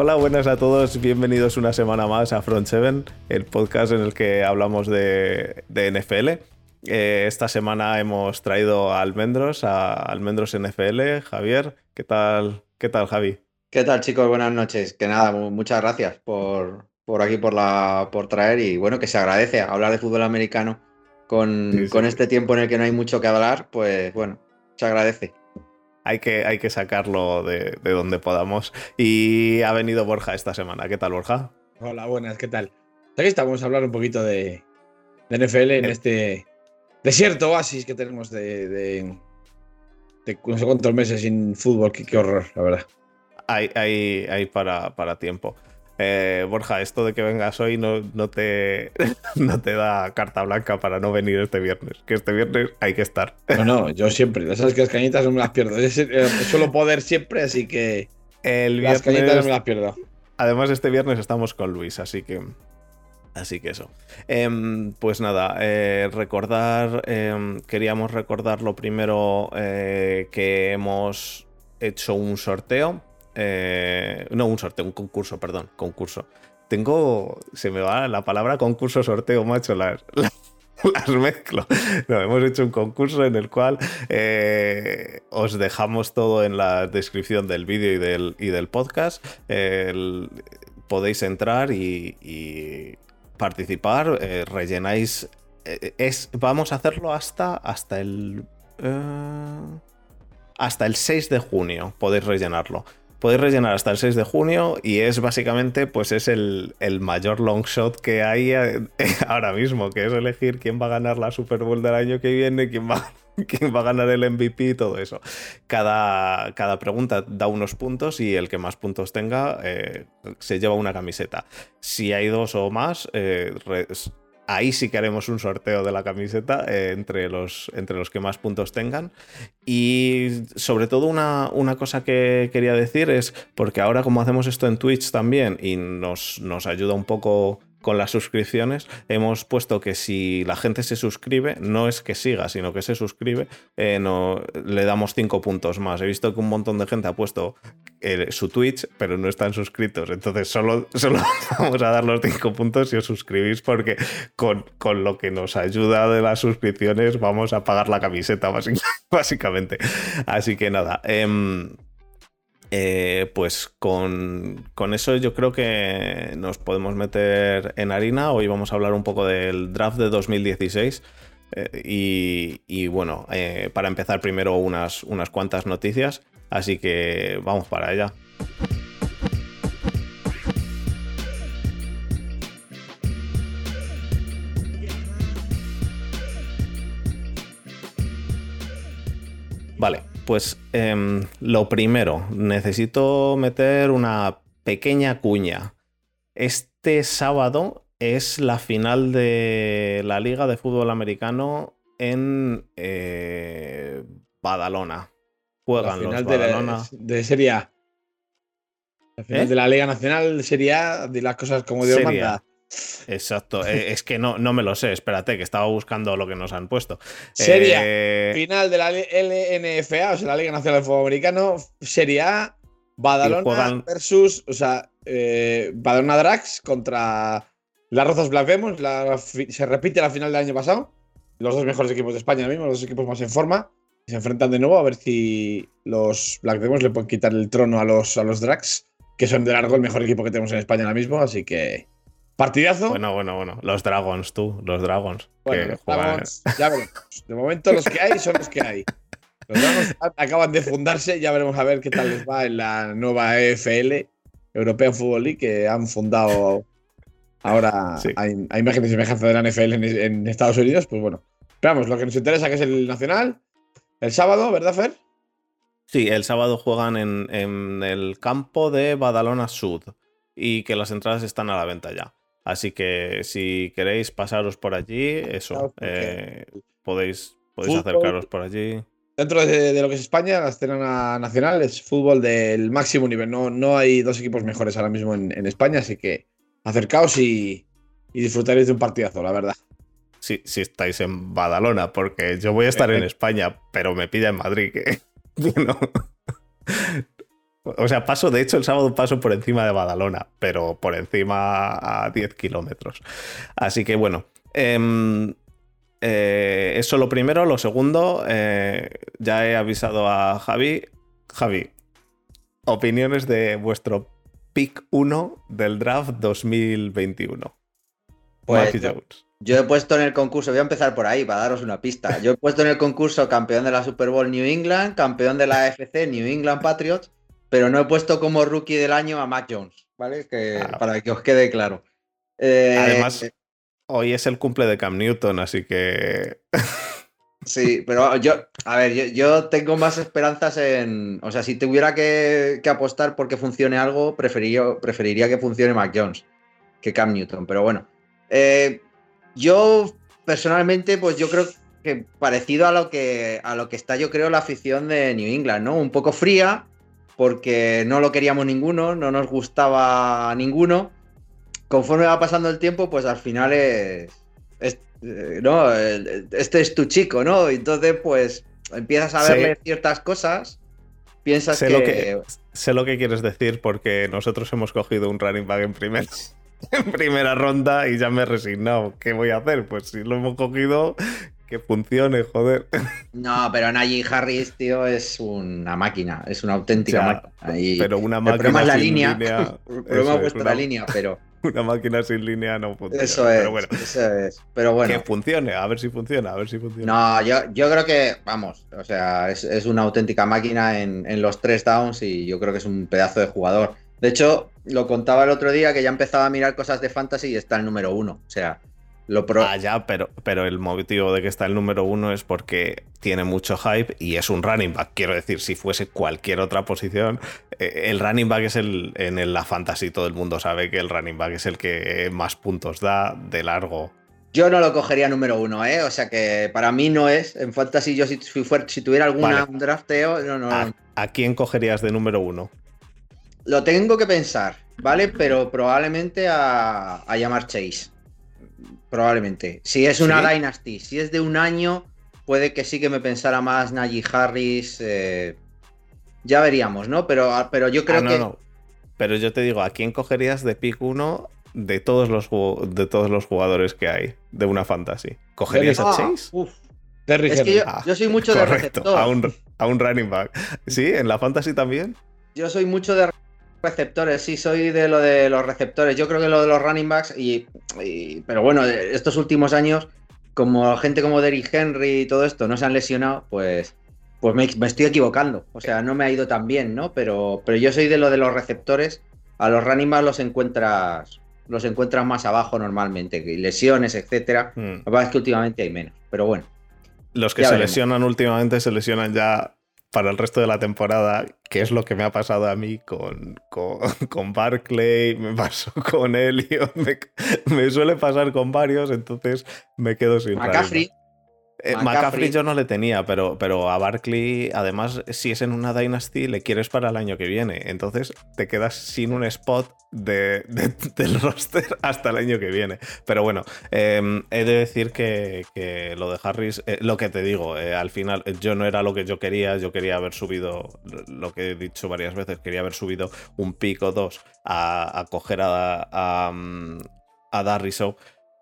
Hola, buenas a todos. Bienvenidos una semana más a Front 7, el podcast en el que hablamos de, NFL. Eh, esta semana hemos traído a Almendros, a Almendros NFL. Javier, ¿qué tal? ¿Qué tal, Javi? ¿Qué tal, chicos? Buenas noches. Que nada, muchas gracias por, por aquí, por, la, por traer y bueno, que se agradece hablar de fútbol americano con, con este tiempo en el que no hay mucho que hablar, pues bueno, se agradece hay que, hay que sacarlo de, donde podamos. Y ha venido Borja esta semana. ¿Qué tal, Borja? Hola, buenas, ¿qué tal? Aquí estamos a hablar un poquito de, NFL en este desierto oasis que tenemos de, de, no sé cuántos meses sin fútbol. Qué, horror, la verdad. Hay, hay, hay para, para tiempo. Eh, Borja, esto de que vengas hoy no, no, te, no te da carta blanca para no venir este viernes. Que este viernes hay que estar. No, no, yo siempre. Sabes que las cañitas no me las pierdo. Yo eh, suelo poder siempre, así que. El las cañitas no me las pierdo. Además, este viernes estamos con Luis, así que. Así que eso. Em, pues nada, eh, recordar. Em, queríamos recordar lo primero que hemos hecho un sorteo eh, no, un sorteo, un concurso, perdón, concurso. Tengo, se me va la palabra concurso, sorteo, macho, las, las, mezclo. No, hemos hecho un concurso en el cual eh, os dejamos todo en la descripción del vídeo y del, y del podcast. podéis entrar y, participar, eh, rellenáis. es, vamos a hacerlo hasta, hasta el. hasta el 6 de junio podéis rellenarlo podéis rellenar hasta el 6 de junio y es básicamente, pues es el, mayor long shot que hay eh, ahora mismo, que es elegir quién va a ganar la Super Bowl del año que viene, quién va, quién va a ganar el MVP y todo eso. Cada, cada pregunta da unos puntos y el que más puntos tenga eh, se lleva una camiseta. Si hay dos o más, eh, ahí sí que haremos un sorteo de la camiseta eh, entre, los, entre los que más puntos tengan. Y sobre todo una, una, cosa que quería decir es, porque ahora como hacemos esto en Twitch también y nos, nos ayuda un poco con las suscripciones hemos puesto que si la gente se suscribe, no es que siga, sino que se suscribe, eh, no, le damos 5 puntos más. He visto que un montón de gente ha puesto eh, su Twitch, pero no están suscritos. Entonces solo, solo vamos a dar los 5 puntos si os suscribís porque con, con, lo que nos ayuda de las suscripciones vamos a pagar la camiseta básicamente. Así que nada. Em, eh, pues con, eso yo creo que nos podemos meter en harina. Hoy vamos a hablar un poco del draft de 2016. Eh, y, bueno, eh, para empezar primero unas, unas cuantas noticias. Así que vamos para allá. Vale, pues em, lo primero, necesito meter una pequeña cuña. Este sábado es la final de la Liga de Fútbol Americano en eh, Badalona. Juegan los Badalona. De, Serie A. La final ¿Eh? de la Liga Nacional de Serie A, de las cosas como Dios manda. Exacto, eh, es que no, no me lo sé, espérate, que estaba buscando lo que nos han puesto. Sería eh, final de la LNFA, o sea, la Liga Nacional de Fútbol Americano, Serie A, Badalona versus, o sea, eh, Badalona Drax contra las Rozas Black Demons, se repite la final del año pasado, los dos mejores equipos de España mismo, los dos equipos más en forma, se enfrentan de nuevo a ver si los Black Demons le pueden quitar el trono a los, a los Drax, que son de largo el mejor equipo que tenemos en España ahora mismo, así que Partidazo. Bueno, bueno, bueno. Los Dragons, tú, los Dragons. Bueno, los ya veremos. De momento los que hay son los que hay. Los Dragons acaban de fundarse, ya veremos a ver qué tal les va en la nueva EFL, European Football League, que han fundado ahora hay, imágenes y semejanza de la NFL en, Estados Unidos. Pues bueno, veamos, lo que nos interesa que es el Nacional, el sábado, ¿verdad, Fer? Sí, el sábado juegan en, en el campo de Badalona Sud y que las entradas están a la venta ya. Así que si queréis pasaros por allí, eso, eh, podéis, podéis acercaros por allí. Dentro de, lo que es España, la escena nacional es fútbol del máximo nivel. No, no hay dos equipos mejores ahora mismo en, España, así que acercaos y, disfrutaréis de un partidazo, la verdad. Si, si estáis en Badalona, porque yo voy a estar en España, pero me pilla en Madrid, que O sea, paso, de hecho, el sábado paso por encima de Badalona, pero por encima a 10 kilómetros. Así que bueno. Em, eh, eso lo primero. Lo segundo, eh, ya he avisado a Javi. Javi, opiniones de vuestro pick 1 del draft 2021. Pues, yo he puesto en el concurso, voy a empezar por ahí para daros una pista. Yo he puesto en el concurso campeón de la Super Bowl New England, campeón de la AFC New England Patriots, pero no he puesto como rookie del año a Mac Jones, ¿vale? Que. Para que os quede claro. Eh, Además, hoy es el cumple de Cam Newton, así que. Sí, pero yo, a ver, yo, tengo más esperanzas en. O sea, si tuviera que, que apostar porque funcione algo, preferiría, preferiría que funcione Mac Jones que Cam Newton. Pero bueno. Eh, yo, personalmente, pues yo creo que parecido a lo que, a lo que está, yo creo, la afición de New England, ¿no? Un poco fría, porque no lo queríamos ninguno, no nos gustaba ninguno. Conforme va pasando el tiempo, pues al final es. Eh, no, este es tu chico, ¿no? Entonces, pues empiezas a verle ciertas cosas, piensas sé Lo que, sé lo que quieres decir porque nosotros hemos cogido un running back en primer en primera ronda y ya me he resignado. ¿Qué voy a hacer? Pues si lo hemos cogido, que funcione, joder. No, pero Najee Harris, tío, es una máquina, es una auténtica máquina. pero una máquina. El la línea. el problema es la línea, pero. Una máquina sin línea no funciona. Eso es. Pero bueno, eso es. Pero bueno. Que funcione, a ver si funciona, a ver si funciona. No, yo, yo creo que, vamos, o sea, es, una auténtica máquina en, en los tres downs y yo creo que es un pedazo de jugador. De hecho, lo contaba el otro día que ya empezaba a mirar cosas de fantasy y está el número uno. O sea, lo pro... Ah, ya, pero, pero el motivo de que está el número uno es porque tiene mucho hype y es un running back. Quiero decir, si fuese cualquier otra posición, eh, el running back es el. En la fantasy todo el mundo sabe que el running back es el que más puntos da de largo. Yo no lo cogería número uno, ¿eh? O sea que para mí no es. En fantasy, yo si, si tuviera alguna drafteo, no, no. ¿A, ¿A quién cogerías de número uno? Lo tengo que pensar, ¿vale? Pero probabble a, a llamar Chase. Probablemente. Si es una Dynasty, si es de un año, puede que sí que me pensara más Najee Harris. Eh, ya veríamos, ¿no? Pero, ah, pero yo creo ah, que. No. Pero yo te digo, ¿a quién cogerías de pick 1 de todos los, de todos los jugadores que hay de una fantasy? ¿Cogerías a Chase? Uf. Es que yo, soy mucho de receptor. A un, a un running back. ¿Sí? ¿En la fantasy también? Yo soy mucho de receptores, sí, soy de lo de los receptores. Yo creo que lo de los running backs, y, pero bueno, estos últimos años, como gente como Derrick Henry y todo esto no se han lesionado, pues, pues me, estoy equivocando. O sea, no me ha ido tan bien, ¿no? Pero, pero yo soy de lo de los receptores. A los running backs los encuentras, los encuentras más abajo normalmente, lesiones, etcétera. Lo que es que últimamente hay menos, pero bueno. Los que se lesionan últimamente se lesionan ya para el resto de la temporada, que es lo que me ha pasado a mí con, con, Barclay, me pasó con Elliot, me, suele pasar con varios, entonces me quedo sin McCaffrey. Eh, McCaffrey. yo no le tenía, pero, pero a Barkley, además, si es en una Dynasty, le quieres para el año que viene. Entonces te quedas sin un spot de, del roster hasta el año que viene. Pero bueno, em, he de decir que, lo de Harris, eh, lo que te digo, eh, al final yo no era lo que yo quería, yo quería haber subido, lo que he dicho varias veces, quería haber subido un pico dos a, coger a, a, a Darriso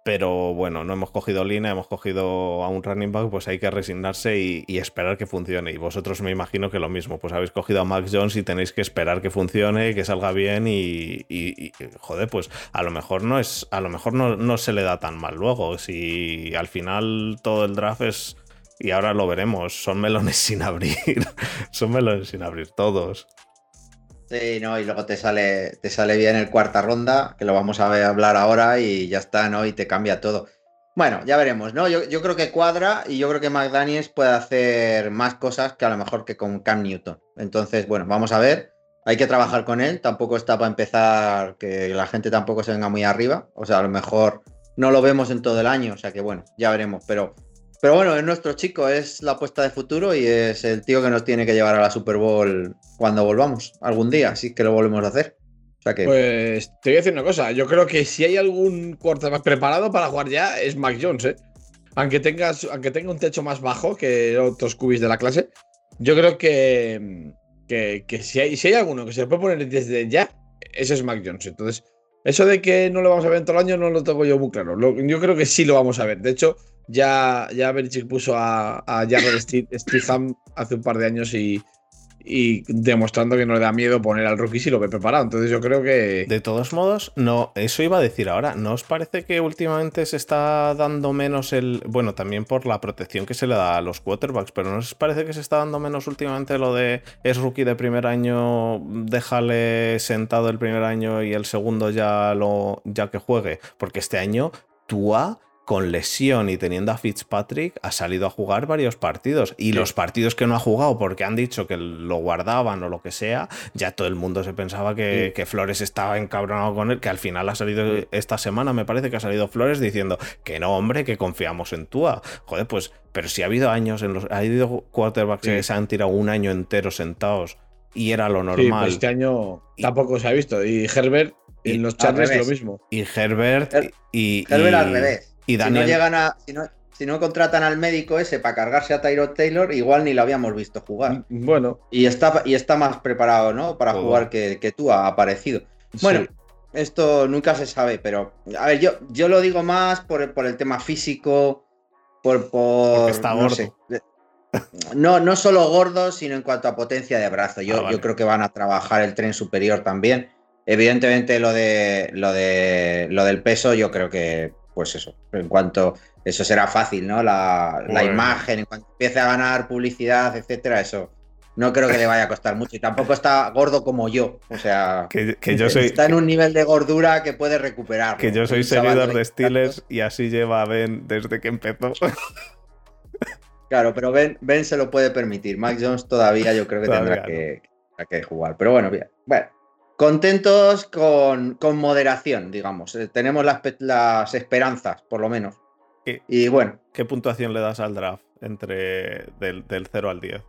pero bueno, no hemos cogido línea, hemos cogido a un running back, pues hay que resignarse y, esperar que funcione. Y vosotros me imagino que lo mismo, pues habéis cogido a Max Jones y tenéis que esperar que funcione, que salga bien y, joder, pues a lo mejor no es, a lo mejor no, se le da tan mal luego. Si al final todo el draft es, y ahora lo veremos, son melones sin abrir, son melones sin abrir todos. Sí, no, y luego te sale, te sale bien el cuarta ronda, que lo vamos a hablar ahora y ya está, ¿no? Y te cambia todo. Bueno, ya veremos, ¿no? Yo, creo que cuadra y yo creo que McDaniels puede hacer más cosas que a lo mejor que con Cam Newton. Entonces, bueno, vamos a ver. Hay que trabajar con él. Tampoco está para empezar que la gente tampoco se venga muy arriba. O sea, a lo mejor no lo vemos en todo el año. O sea que bueno, ya veremos. Pero pero bueno, es nuestro chico, es la apuesta de futuro y es el tío que nos tiene que llevar a la Super Bowl cuando volvamos, algún día, así que lo volvemos a hacer. Pues te voy a decir una cosa, yo creo que si hay algún más preparado para jugar ya es Mac Jones, ¿eh? Aunque, tengas, aunque tenga un techo más bajo que otros cubis de la clase, yo creo que, que, si, hay, si hay alguno que se puede poner desde ya, ese es Mac Jones. Entonces, eso de que no lo vamos a ver en todo el año no lo tengo yo muy claro. yo creo que sí lo vamos a ver. De hecho, ya, ya puso a, a Jared Steve hace un par de años y, y demostrando que no le da miedo poner al rookie si lo ve preparado. Entonces yo creo que... De todos modos, no, eso iba a decir ahora, ¿no os parece que últimamente se está dando menos el... Bueno, también por la protección que se le da a los quarterbacks, pero ¿no os parece que se está dando menos últimamente lo de es rookie de primer año, déjale sentado el primer año y el segundo ya, lo, ya que juegue? Porque este año Tua con lesión y teniendo a Fitzpatrick, ha salido a jugar varios partidos. Y los partidos que no ha jugado porque han dicho que lo guardaban o lo que sea, ya todo el mundo se pensaba que, Flores estaba encabronado con él, que al final ha salido esta semana, me parece que ha salido Flores diciendo que no, hombre, que confiamos en Tua. Joder, pues, pero si ha habido años en los. Ha habido quarterbacks que se han tirado un año entero sentados y era lo pues normal. este año tampoco se ha visto. Y Herbert en los Chargers lo mismo. Y Herbert y. Herbert al revés. Si no llegan a. Si no, contratan al médico ese para cargarse a Tyrod Taylor, igual ni lo habíamos visto jugar. Bueno. Y está, y está más preparado, ¿no? Para jugar que, tú ha aparecido. Bueno, esto nunca se sabe, pero. A ver, yo, yo lo digo más por el, por el tema físico. Por. por está gordo. No, no solo gordo, sino en cuanto a potencia de brazo. Yo, ah, yo creo que van a trabajar el tren superior también. Evidentemente, lo de lo de lo del peso, yo creo que pues eso, en cuanto eso será fácil, ¿no? La, imagen, en cuanto empiece a ganar publicidad, etcétera, eso no creo que le vaya a costar mucho. Y tampoco está gordo como yo. O sea, que, yo soy, está en un nivel de gordura que puede recuperar. Que yo soy seguidor de Steelers y así lleva Ben desde que empezó. Claro, pero Ben, ben se lo puede permitir. Mike Jones todavía yo creo que tendrá que, que, jugar. Pero bueno, bien. Bueno, Contentos con, moderación, digamos. Eh, tenemos las, esperanzas, por lo menos. y bueno. ¿Qué puntuación le das al draft entre del, 0 al 10?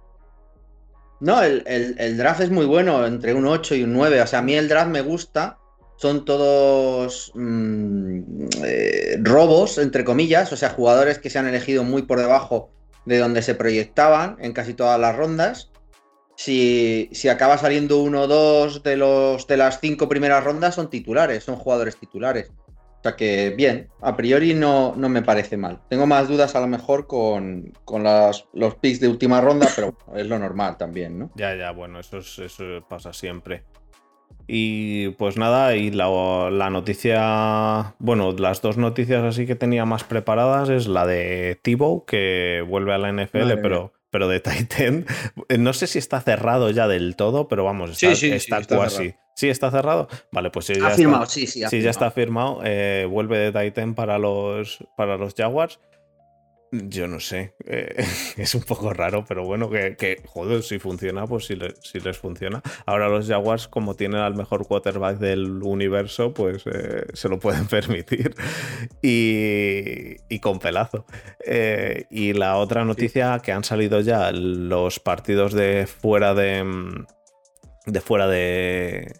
No, el, draft es muy bueno, entre un 8 y un 9. O sea, a mí el draft me gusta. Son todos mm, eh, robos, entre comillas. O sea, jugadores que se han elegido muy por debajo de donde se proyectaban en casi todas las rondas si, acaba saliendo uno o dos de, los, de las cinco primeras rondas, son titulares, son jugadores titulares. O sea que bien, a priori no, no me parece mal. Tengo más dudas a lo mejor con, los picks de última ronda, pero es lo normal también, ¿no? Ya, ya, bueno, eso, eso pasa siempre. Y pues nada, y la, noticia, bueno, las dos noticias así que tenía más preparadas es la de Tibo, que vuelve a la NFL, pero pero de Titan. No sé si está cerrado ya del todo, pero vamos, está, sí, está, casi. Sí, está cerrado. Vale, pues sí, ya firmado, sí, sí. sí, ya está firmado. Eh, vuelve de Titan para los, para los Jaguars. Yo no sé, eh, es un poco raro, pero bueno, que, joder, si funciona, pues si, les funciona. Ahora los Jaguars, como tienen al mejor quarterback del universo, pues eh, se lo pueden permitir. Y, con pelazo. Eh, y la otra noticia, que han salido ya los partidos de fuera de... De fuera de,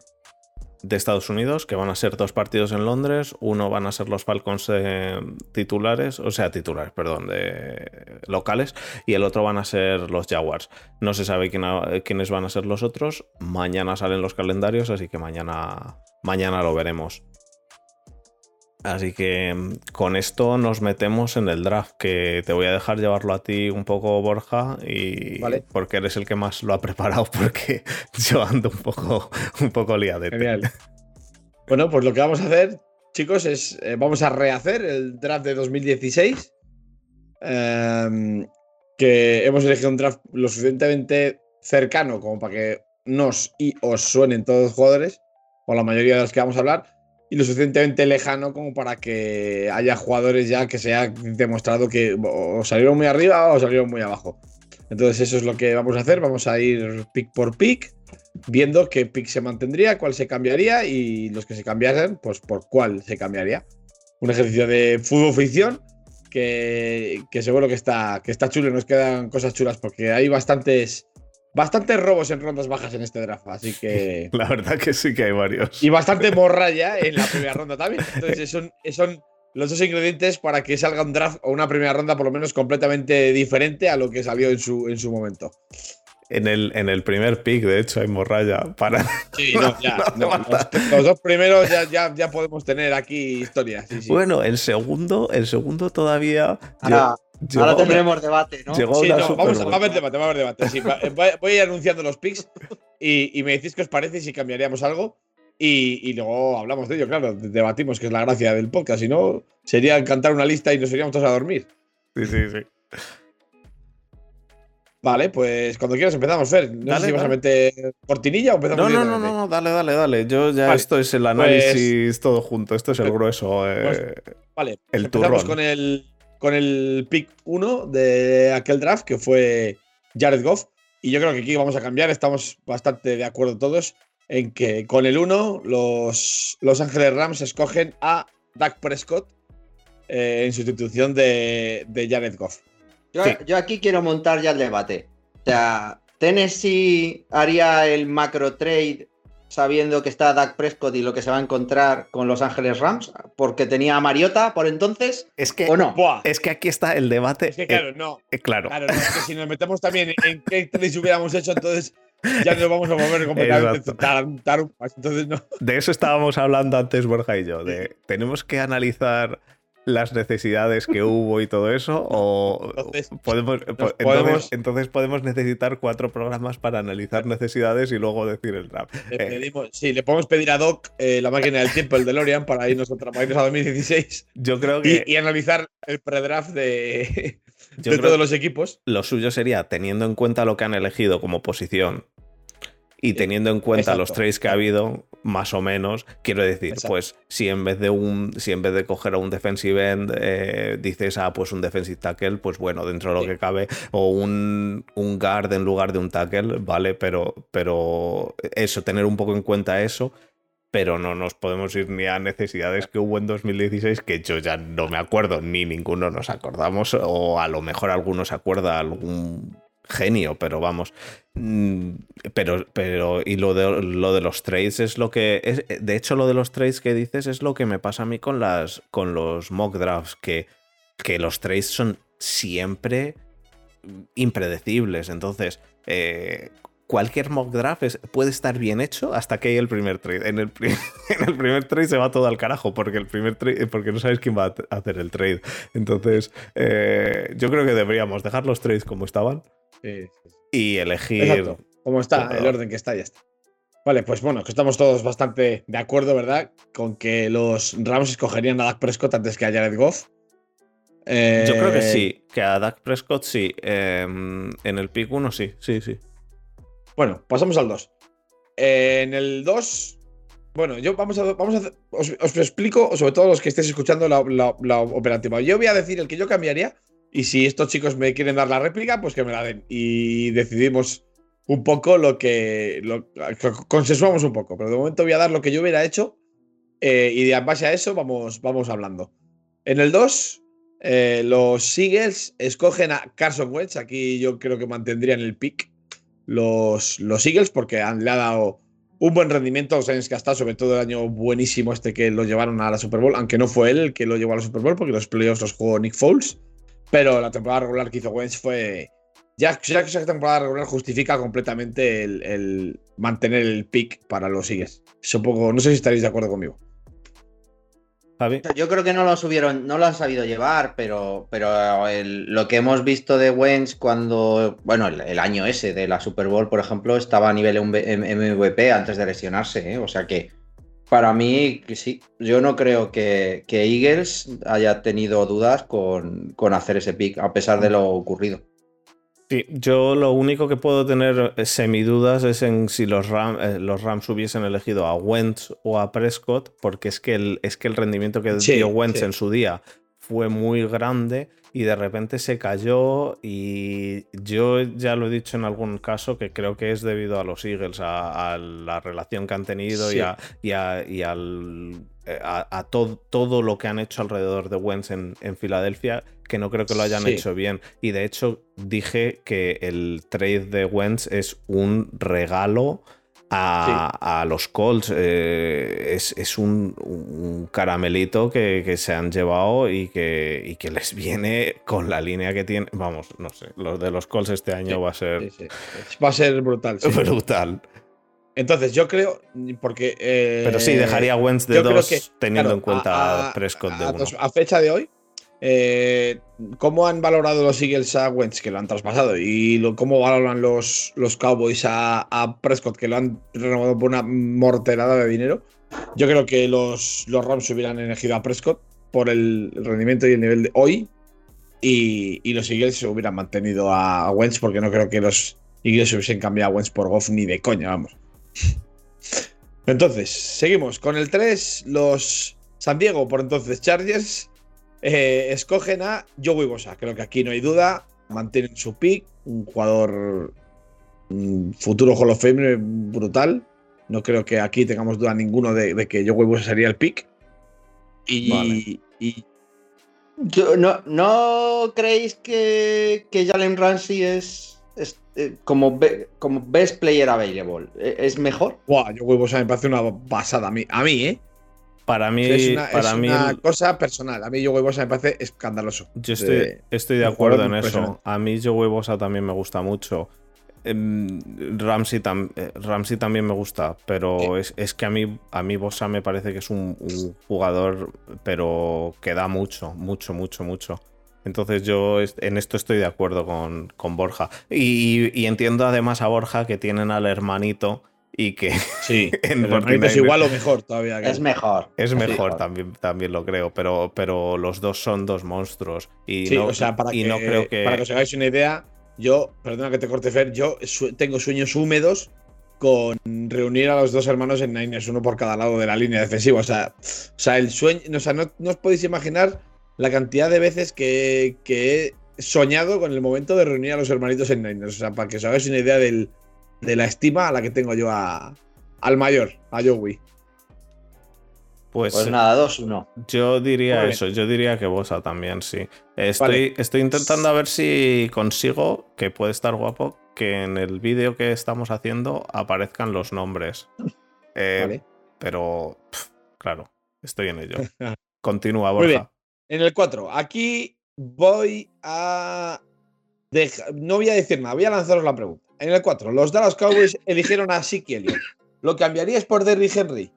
de Estados Unidos, que van a ser dos partidos en Londres. Uno van a ser los Falcons eh, titulares, o sea, titulares, perdón, de locales, y el otro van a ser los Jaguars. No se sabe quiénes van a ser los otros. Mañana salen los calendarios, así que mañana, mañana lo veremos. Así que mm, con esto nos metemos en el draft, que te voy a dejar llevarlo a ti un poco, Borja, y porque eres el que más lo ha preparado, porque yo ando un poco, un poco liadete. Genial. Bueno, pues lo que vamos a hacer, chicos, es eh, vamos a rehacer el draft de 2016. Em, que hemos elegido un draft lo suficientemente cercano como para que nos y os suenen todos los jugadores, o la mayoría de los que vamos a hablar y lo suficientemente lejano como para que haya jugadores ya que se haya demostrado que o salieron muy arriba o salieron muy abajo. Entonces eso es lo que vamos a hacer, vamos a ir pick por pick, viendo qué pick se mantendría, cuál se cambiaría y los que se cambiasen, pues por cuál se cambiaría. Un ejercicio de fútbol ficción que, que seguro que está, que está chulo, nos quedan cosas chulas porque hay bastantes bastantes robos en rondas bajas en este draft, así que. La verdad que sí que hay varios. Y bastante morralla en la primera ronda también. Entonces, son, son los dos ingredientes para que salga un draft o una primera ronda, por lo menos completamente diferente a lo que salió en su, en su momento. En el, en el primer pick, de hecho, hay morralla para. Sí, no, ya. los, dos primeros ya, ya, ya, podemos tener aquí historias. Bueno, el segundo, el segundo todavía. Ahora, tendremos debate, ¿no? sí, no, vamos, va a haber debate, va a haber debate. Sí, voy a ir anunciando los picks y, y, me decís qué os parece si cambiaríamos algo. Y, y, luego hablamos de ello, claro, debatimos, que es la gracia del podcast. Si no, sería cantar una lista y nos iríamos todos a dormir. Sí, sí, sí. Vale, pues cuando quieras empezamos, Fer. No sé si vas a meter cortinilla o empezamos. No, no, no, no, dale, dale, dale. Yo ya esto es el pues análisis todo junto. Esto es el grueso. Pues, eh, vale, el empezamos con el, con el pick 1 de aquel draft que fue Jared Goff. Y yo creo que aquí vamos a cambiar. Estamos bastante de acuerdo todos en que con el 1 los Los Ángeles Rams escogen a Dak Prescott eh, en sustitución de, de Jared Goff. Yo, aquí quiero montar ya el debate. O sea, Tennessee haría el macro trade sabiendo que está Dak Prescott y lo que se va a encontrar con Los Ángeles Rams, porque tenía a Mariota por entonces, es que, ¿o no? Es que aquí está el debate. Es que claro, no. Eh, claro. claro es que si nos metemos también en qué trade hubiéramos hecho, entonces ya nos vamos a mover completamente. entonces no. De eso estábamos hablando antes Borja y yo, de tenemos que analizar las necesidades que hubo y todo eso? ¿O entonces, podemos, entonces, podemos... necesitar cuatro programas para analizar necesidades y luego decir el draft? Eh, sí, le podemos pedir a Doc eh, la máquina del tiempo, el DeLorean, para irnos, para irnos a 2016. Yo creo que. Y, analizar el pre-draft de, de todos los equipos. Lo suyo sería, teniendo en cuenta lo que han elegido como posición y teniendo en cuenta los trades que ha habido, más o menos, quiero decir, pues si en vez de un, si en vez de coger a un defensive end, eh, dices, ah, pues un defensive tackle, pues bueno, dentro de lo que cabe, o un, un, guard en lugar de un tackle, vale, pero, pero eso, tener un poco en cuenta eso. Pero no nos podemos ir ni a necesidades que hubo en 2016, que yo ya no me acuerdo, ni ninguno nos acordamos, o a lo mejor alguno se acuerda algún genio, pero vamos. Mm, pero, pero, y lo de, lo de los trades es lo que. Es, de hecho, lo de los trades que dices es lo que me pasa a mí con, las, con los mock drafts, que, que los trades son siempre impredecibles. Entonces, eh, cualquier mock draft puede estar bien hecho hasta que hay el primer trade. En el, en el, primer trade se va todo al carajo porque el primer trade, porque no sabes quién va a hacer el trade. Entonces, eh, yo creo que deberíamos dejar los trades como estaban y elegir. Como está, el orden que está, ya está. Vale, pues bueno, que estamos todos bastante de acuerdo, ¿verdad? Con que los Rams escogerían a Dak Prescott antes que a Jared Goff. Yo creo que sí, eh, que a Dak Prescott sí. Em, en el pick 1 sí, sí, sí. Bueno, pasamos al 2. en el 2, bueno, yo vamos a, vamos a os, explico, sobre todo los que estéis escuchando la, la, operativa. Yo voy a decir el que yo cambiaría y si estos chicos me quieren dar la réplica, pues que me la den. Y decidimos un poco lo que. Consensuamos un poco. Pero de momento voy a dar lo que yo hubiera hecho. Eh, y en base a eso vamos, vamos hablando. En el 2, eh, los Eagles escogen a Carson Wentz. Aquí yo creo que mantendrían el pick los, los Eagles porque han, le ha dado un buen rendimiento a los años que ha estado, sobre todo el año buenísimo este que lo llevaron a la Super Bowl, aunque no fue él el que lo llevó a la Super Bowl porque los playoffs los jugó Nick Foles. Pero la temporada regular que hizo Wentz fue. Ya, ya que esa temporada regular justifica completamente el, mantener el pick para los Eagles. poco, no sé si estaréis de acuerdo conmigo. Yo creo que no lo subieron, no lo han sabido llevar, pero, pero lo que hemos visto de Wentz cuando, bueno, el, año ese de la Super Bowl, por ejemplo, estaba a nivel MVP antes de lesionarse, ¿eh? o sea que para mí, sí. Yo no creo que, Eagles haya tenido dudas con, hacer ese pick, a pesar de lo ocurrido. Sí, yo lo único que puedo tener semidudas es en si los, eh, los Rams hubiesen elegido a Wentz o a Prescott, porque es que el, es que el rendimiento que dio Wentz en su día fue muy grande y de repente se cayó y yo ya lo he dicho en algún caso que creo que es debido a los Eagles, a, la relación que han tenido y, a, y, al, eh, a, todo, todo, lo que han hecho alrededor de Wentz en, Filadelfia, que no creo que lo hayan hecho bien. Y de hecho dije que el trade de Wentz es un regalo a, los Colts. Eh, es, un, caramelito que, se han llevado y que, que les viene con la línea que tiene. Vamos, no sé, los de los Colts este año va a ser. Va a ser brutal. Brutal. Entonces, yo creo, porque... Eh, Pero sí, dejaría Wentz de dos teniendo en cuenta a, Prescott de uno. A fecha de hoy, eh, ¿cómo han valorado los Eagles a Wentz, que lo han traspasado? ¿Y cómo valoran los, los Cowboys a, Prescott, que lo han renovado por una morterada de dinero? Yo creo que los, los Rams hubieran elegido a Prescott por el rendimiento y el nivel de hoy. Y, los Eagles hubieran mantenido a, Wentz, porque no creo que los Eagles hubiesen cambiado a Wentz por Goff ni de coña, vamos. Entonces, seguimos con el 3. Los San Diego, por entonces Chargers, eh, escogen a Joey Bosa. Creo que aquí no hay duda. Mantienen su pick. Un jugador futuro Hall of Fame brutal. No creo que aquí tengamos duda ninguno de, que Joey Bosa sería el pick. Y, no, ¿No creéis que, que Jalen Ramsey es eh, como, como best player available, ¿e-, ¿es mejor? Buah, yo huevos me parece una pasada a mí, a mí ¿eh? Para mí, es una, para mí cosa personal. A mí yo huevosa me parece escandaloso. Yo estoy, estoy de acuerdo en eso. A mí yo huevosa también me gusta mucho. Em, Ramsey, eh, Ramsey, también me gusta, pero es, que a mí, a mí Bosa me parece que es un, un, jugador, pero que da mucho, mucho, mucho, mucho. Entonces yo en esto estoy de acuerdo con, Borja. Y, entiendo además a Borja que tienen al hermanito y que... Sí, es igual o mejor todavía. Es mejor. Es mejor, También, también lo creo, pero, pero los dos son dos monstruos. Y no, o sea, para, que, no creo que... para que os hagáis una idea, yo, perdona que te corte Fer, yo tengo sueños húmedos con reunir a los dos hermanos en Niners, uno por cada lado de la línea defensiva. O sea, o sea el sueño, o sea, no, no os podéis imaginar la cantidad de veces que, he soñado con el momento de reunir a los hermanitos en Niners. O sea, para que os hagáis una idea de la estima a la que tengo yo al mayor, a Joey. Pues, pues nada, 2-1. Yo diría eso, yo diría que Bosa también, sí. Estoy, estoy intentando a ver si consigo, que puede estar guapo, que en el vídeo que estamos haciendo aparezcan los nombres. Eh, pero, claro, estoy en ello. Continúa, Borja. En el 4, aquí voy a. No voy a decir nada, voy a lanzaros la pregunta. En el 4, los Dallas Cowboys eligieron a Siki Elliott. ¿Lo cambiarías por Derrick Henry?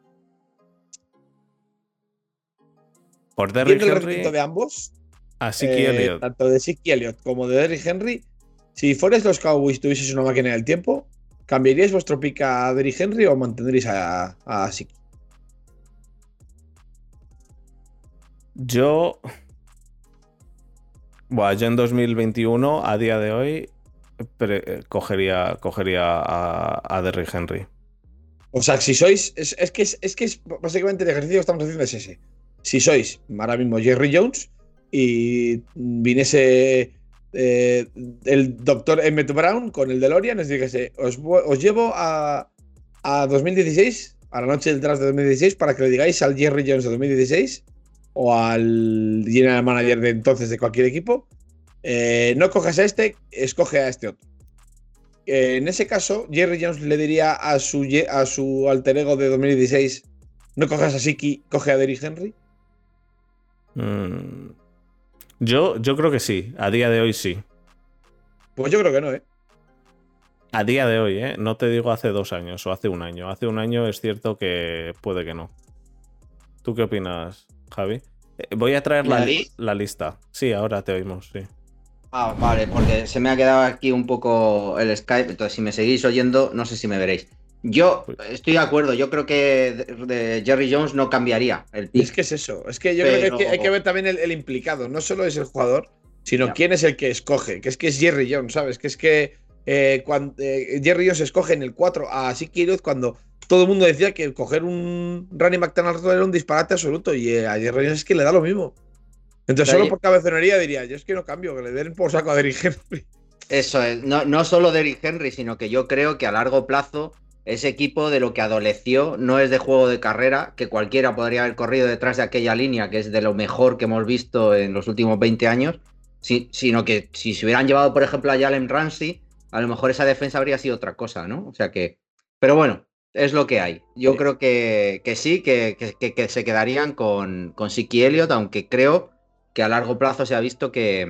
¿Por Derrick Henry? de ambos. A Siki eh, Elliott. Tanto de Siki Elliott como de Derrick Henry. Si fueres los Cowboys y tuvieses una máquina del tiempo, ¿cambiaríais vuestro pick a Derrick Henry o mantendríais a, a Siki? Yo. Bueno, yo en 2021, a día de hoy, cogería, cogería a, a Derrick Henry. O sea, si sois. Es, que, es, que es básicamente el ejercicio que estamos haciendo es ese. Si sois ahora mismo Jerry Jones y viniese eh, el doctor Emmett Brown con el DeLorean, les dijese: os, os llevo a, a 2016, a la noche del draft de 2016, para que le digáis al Jerry Jones de 2016 o al general manager de entonces de cualquier equipo, eh, no cojas a este, escoge a este otro. Eh, en ese caso, Jerry Jones le diría a su, a su alter ego de 2016, no cojas a Siki, coge a Derrick Henry. Mm. Yo, yo creo que sí, a día de hoy sí. Pues yo creo que no, ¿eh? A día de hoy, ¿eh? No te digo hace dos años o hace un año. Hace un año es cierto que puede que no. ¿Tú qué opinas, Javi? Eh, voy a traer la, la, lista. Sí, ahora te oímos, sí. Ah, vale, porque se me ha quedado aquí un poco el Skype, entonces si me seguís oyendo, no sé si me veréis. Yo pues estoy de acuerdo, yo creo que de, Jerry Jones no cambiaría el pick. Es que es eso, es que yo creo que hay, que ver también el, implicado, no solo es el jugador, sino quién es el que escoge, que es que es Jerry Jones, ¿sabes? Que es que eh, cuando, eh, Jerry Jones escoge en el 4 a Siki cuando todo el mundo decía que coger un tan alto era un disparate absoluto y eh, a Jerry es que le da lo mismo. Entonces, solo por cabezonería diría, yo es que no cambio, que le den por saco a Derrick Henry. Eso es, no, no solo Derrick Henry, sino que yo creo que a largo plazo ese equipo de lo que adoleció no es de juego de carrera, que cualquiera podría haber corrido detrás de aquella línea, que es de lo mejor que hemos visto en los últimos 20 años, sino que si se hubieran llevado, por ejemplo, a Jalen Ramsey, a lo mejor esa defensa habría sido otra cosa, ¿no? O sea que. Pero bueno, es lo que hay. Yo creo que, sí, que, se quedarían con, con Siki Elliott, aunque creo que a largo plazo se ha visto que,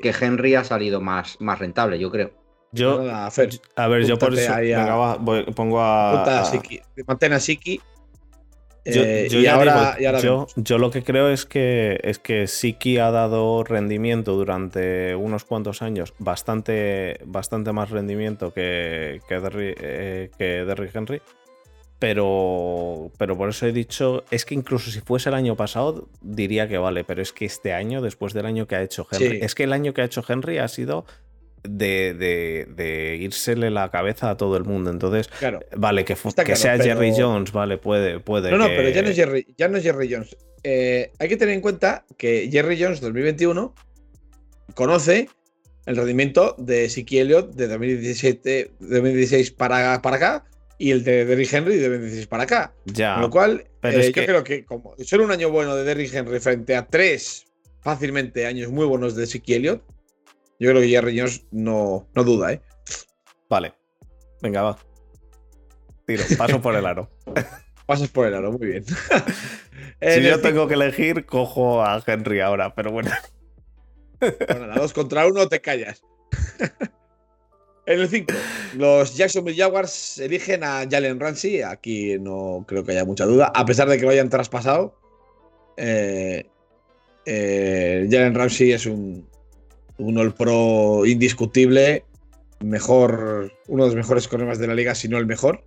Henry ha salido más, más rentable, yo creo. Yo, a ver, yo por eso pongo a. mantén a Siki eh, yo, ahora, yo, lo que creo es que, es que Siki ha dado rendimiento durante unos cuantos años, bastante, bastante más rendimiento que, que, eh, Derrick, Henry. Pero, pero por eso he dicho, es que incluso si fuese el año pasado, diría que vale, pero es que este año, después del año que ha hecho Henry, es que el año que ha hecho Henry ha sido de, de, de, írsele la cabeza a todo el mundo. Entonces, vale, que, que sea Jerry Jones, vale, puede, puede. No, no, pero ya no es Jerry, ya no es Jerry Jones. Eh, hay que tener en cuenta que Jerry Jones 2021 conoce el rendimiento de Siki Elliott de 2017, 2016 para, para acá y el de Derrick Henry de 2016 para acá. Ya. Con lo cual, pero eh, yo creo que como ser un año bueno de Derrick Henry frente a tres fácilmente años muy buenos de Siki Elliott, yo creo que Jerry Jones no, no duda, ¿eh? Vale. Venga, va. Tiro, paso por el aro. Pasas por el aro, muy bien. si yo tengo que elegir, cojo a Henry ahora, pero bueno. bueno, la dos contra uno te callas. En el 5, los Jacksonville Jaguars eligen a Jalen Ramsey. Aquí no creo que haya mucha duda, a pesar de que lo hayan traspasado. Eh, eh, Jalen Ramsey es un, un All Pro indiscutible, mejor, uno de los mejores corredores de la liga, si no el mejor.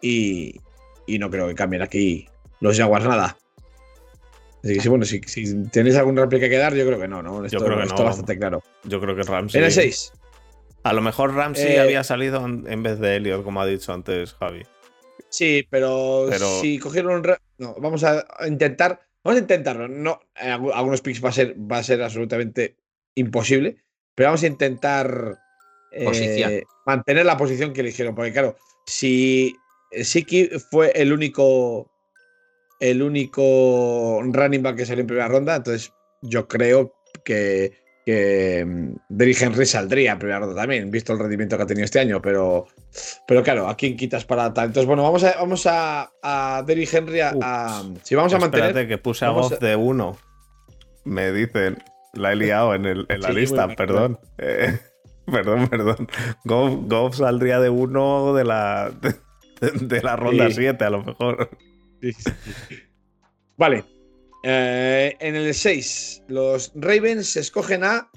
Y, no creo que cambien aquí los Jaguars nada. Así que sí, bueno, si, tenéis alguna réplica que dar, yo creo que no, ¿no? Esto, yo creo que no. bastante claro. Yo creo que Ramsey. En el 6. A lo mejor Ramsey eh, había salido en vez de Elliot, como ha dicho antes Javi. Sí, pero, si cogieron un. No, vamos a intentar. Vamos a intentarlo. No, algunos picks va a ser, va a ser absolutamente imposible, pero vamos a intentar eh, mantener la posición que eligieron, porque claro, si Siki fue el único el único running back que salió en primera ronda, entonces yo creo que, que mm, Derrick Henry saldría en primera ronda también, visto el rendimiento que ha tenido este año, pero, pero claro, ¿a quién quitas para tal? Entonces, bueno, vamos a, vamos a, a Derrick Henry a, si vamos a mantener... que puse a voz de uno, me dicen. La he liado en, el, en la lista, perdón. Eh, perdón, perdón. Goff, saldría de uno de la, de, la ronda 7, a lo mejor. Vale. Eh, en el 6, los Ravens escogen a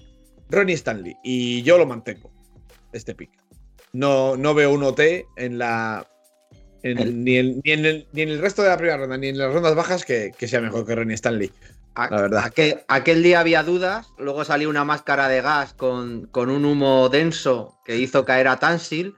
Ronnie Stanley. Y yo lo mantengo. Este pick. No, no veo un OT en la. ni, en, ni, en el, ni, en el, resto de la primera ronda, ni en las rondas bajas que, que sea mejor que Ronnie Stanley la verdad. Aquel, aquel, día había dudas, luego salió una máscara de gas con, con un humo denso que hizo caer a Tansil,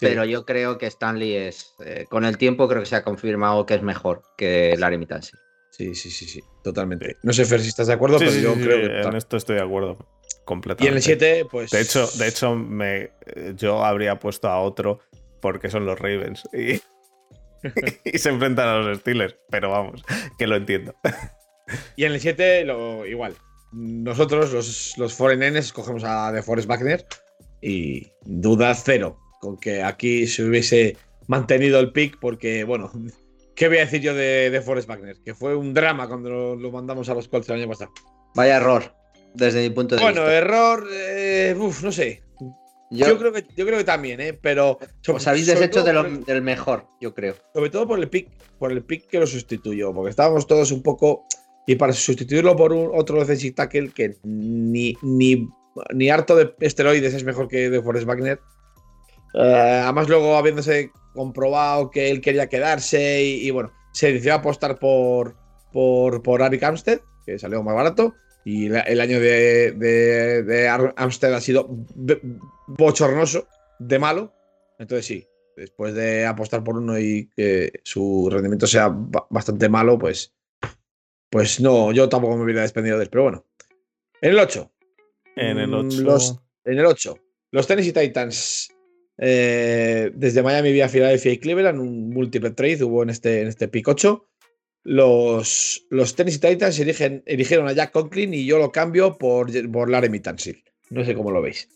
pero yo creo que Stanley es, eh, con el tiempo creo que se ha confirmado que es mejor que Laramie Tansil. Sí, sí, sí, sí, totalmente. No sé, Fer, si estás de acuerdo, pero yo creo que... En esto estoy de acudo completamente. Y en el 7, pues... De hecho, de hecho me, yo habría puesto a otro porque son los Ravens y, y se enfrentan a los Steelers, pero vamos, que lo entiendo. Y en el 7, lo, igual. Nosotros, los, los Foreign escogemos a The Forest Wagner y duda cero con que aquí se hubiese mantenido el pick porque, bueno, ¿qué voy a decir yo de, de Forrest Wagner? Que fue un drama cuando lo, mandamos a los Colts el año pasado. Vaya error, desde mi punto de vista. Bueno, error, eh, uf, no sé. Yo, creo que, yo creo que también, ¿eh? Pero. Os habéis deshecho del mejor, yo creo. Sobre todo por el pick, por el pick que lo sustituyó, porque estábamos todos un poco y para sustituirlo por un otro defensive tackle que ni, ni, ni harto de esteroides es mejor que de Forrest Wagner. Eh, además, luego habiéndose comprobado que él quería quedarse y, bueno, se decidió apostar por, por, por Amstead, que salió más barato. Y el año de, de, de Amstead ha sido bochornoso, de malo. Entonces, sí, después de apostar por uno y que su rendimiento sea bastante malo, pues pues no, yo tampoco me hubiera desprendido de él, pero bueno. En el 8. En el 8. Mm, los, en el 8. Los Tennessee Titans. Eh, desde Miami vía Filadelfia y Cleveland, un múltiple trade hubo en este, en este pick 8. Los, los Tennessee Titans eligen, eligieron a Jack Conklin y yo lo cambio por, por Laramie Tansil. No sé cómo lo veis.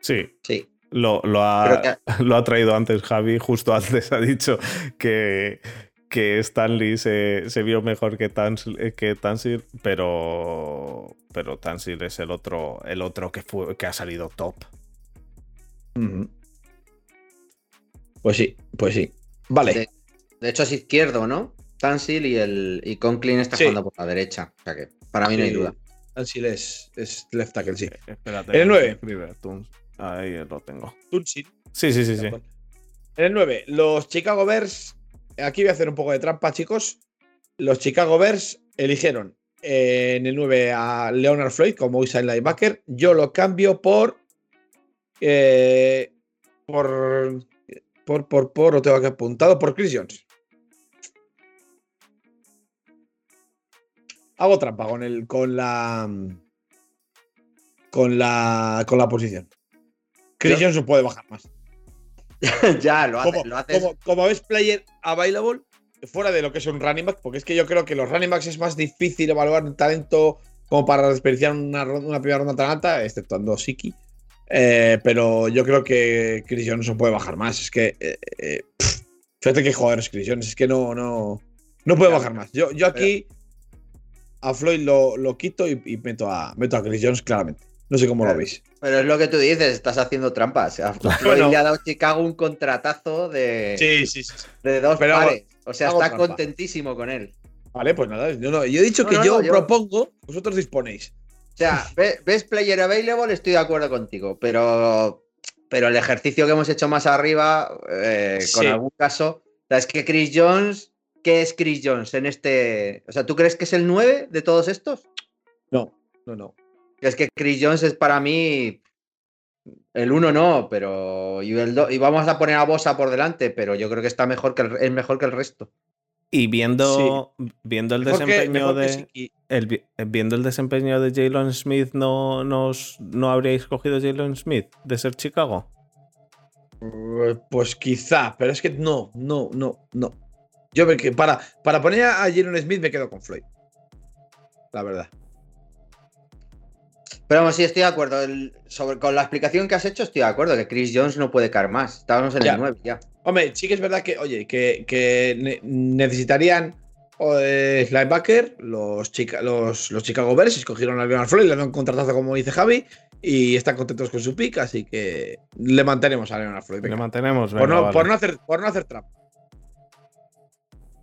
Sí. Sí. Lo, ha, lo ha traído antes Javi, justo antes ha dicho que, que Stanley se, vio mejor que, Tansil, que Tansil, pero, pero Tansil es el otro, el otro que, fue, que ha salido top. Pues sí, pues sí. Vale. De, hecho es izquierdo, ¿no? Tansil y el y Conklin está jugando por la derecha. O sea que para mí no hay duda. Tansil es, es left tackle, sí. Espérate. En el 9. Ahí lo tengo. Tunsil. Sí, sí, sí, sí. En el 9, los Chicago Bears. Aquí voy a hacer un poco de trampa, chicos. Los Chicago Bears eligieron eh, en el 9 a Leonard Floyd como inside linebacker. Yo lo cambio por. Eh, por. Por, por, por, lo tengo aquí apuntado, por Chris Jones. Hago trampa con el, con la. Con la. Con la posición. Chris Jones no puede bajar más. ya, lo hace. Como, como, ves player available, fuera de lo que es un running back, porque es que yo creo que los running backs es más difícil evaluar el talento como para desperdiciar una, una primera ronda tan alta, exceptuando Siki. Eh, pero yo creo que Chris Jones no puede bajar más. Es que. Eh, eh, fíjate qué joder es Chris Jones. Es que no, no, no puede bajar más. Yo, yo aquí a Floyd lo, lo quito y, meto, a, meto a Chris Jones claramente. No sé cómo lo veis. Pero es lo que tú dices, estás haciendo trampas. A Floyd le ha dado Chicago un contratazo de, sí, sí, sí. de dos pares. O sea, está contentísimo con él. Vale, pues nada. Yo, he dicho que yo, propongo, vosotros disponéis. O sea, ves player available, estoy de acuerdo contigo, pero, pero el ejercicio que hemos hecho más arriba, eh, con algún caso, es que Chris Jones, ¿qué es Chris Jones en este? O sea, ¿tú crees que es el 9 de todos estos? No, no, no. Es que Chris Jones es para mí el 1 no, pero y, el y vamos a poner a Bosa por delante, pero yo creo que está mejor que es mejor que el resto. Y viendo, viendo el desempeño de. El, viendo el desempeño de Jalen Smith, ¿no, nos, ¿no habríais cogido Jalen Smith de ser Chicago? Uh, pues quizá, pero es que no, no, no, no. Yo que para, para poner a Jalen Smith me quedo con Floyd. La verdad. Pero vamos, sí, estoy de acuerdo. sobre, con la explicación que has hecho, estoy de acuerdo que Chris Jones no puede caer más. Estábamos en el 9 ya. Hombre, sí que es verdad que, oye, que, necesitarían eh, linebacker, los, los, los, Chicago Bears escogieron a Leonard Floyd, le dan un contratazo como dice Javi, y están contentos con su pick, así que le mantenemos a Leonard Floyd. Le mantenemos, por, no, por, no, hacer, por no hacer trampa.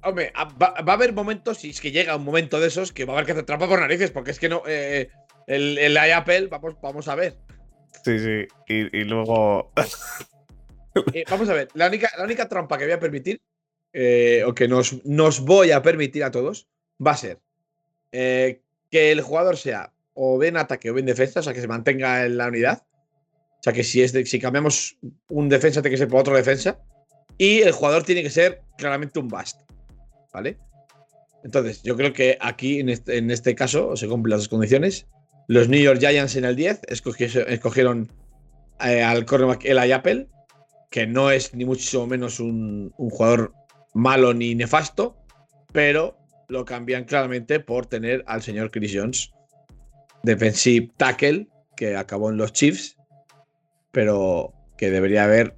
Hombre, va, a haber momentos, si es que llega un momento de esos, que va a haber que hacer trampa por narices, porque es que no. Eh, el, el Apple, vamos, vamos a ver. Sí, sí. y luego. Eh, vamos a ver, la única, la única trampa que voy a permitir, eh, o que nos, nos, voy a permitir a todos, va a ser eh, que el jugador sea o bien ataque o bien defensa, o sea, que se mantenga en la unidad. O sea, que si, es si cambiamos un defensa, tiene que ser por otro defensa. Y el jugador tiene que ser claramente un bust. ¿Vale? Entonces, yo creo que aquí, en este, en este caso, se cumplen las condiciones. Los New York Giants en el 10 escogieron, al cornerback Eli Apple que no es ni mucho menos un, jugador malo ni nefasto, pero lo cambian claramente por tener al señor Chris Jones, defensive tackle, que acabó en los Chiefs, pero que debería haber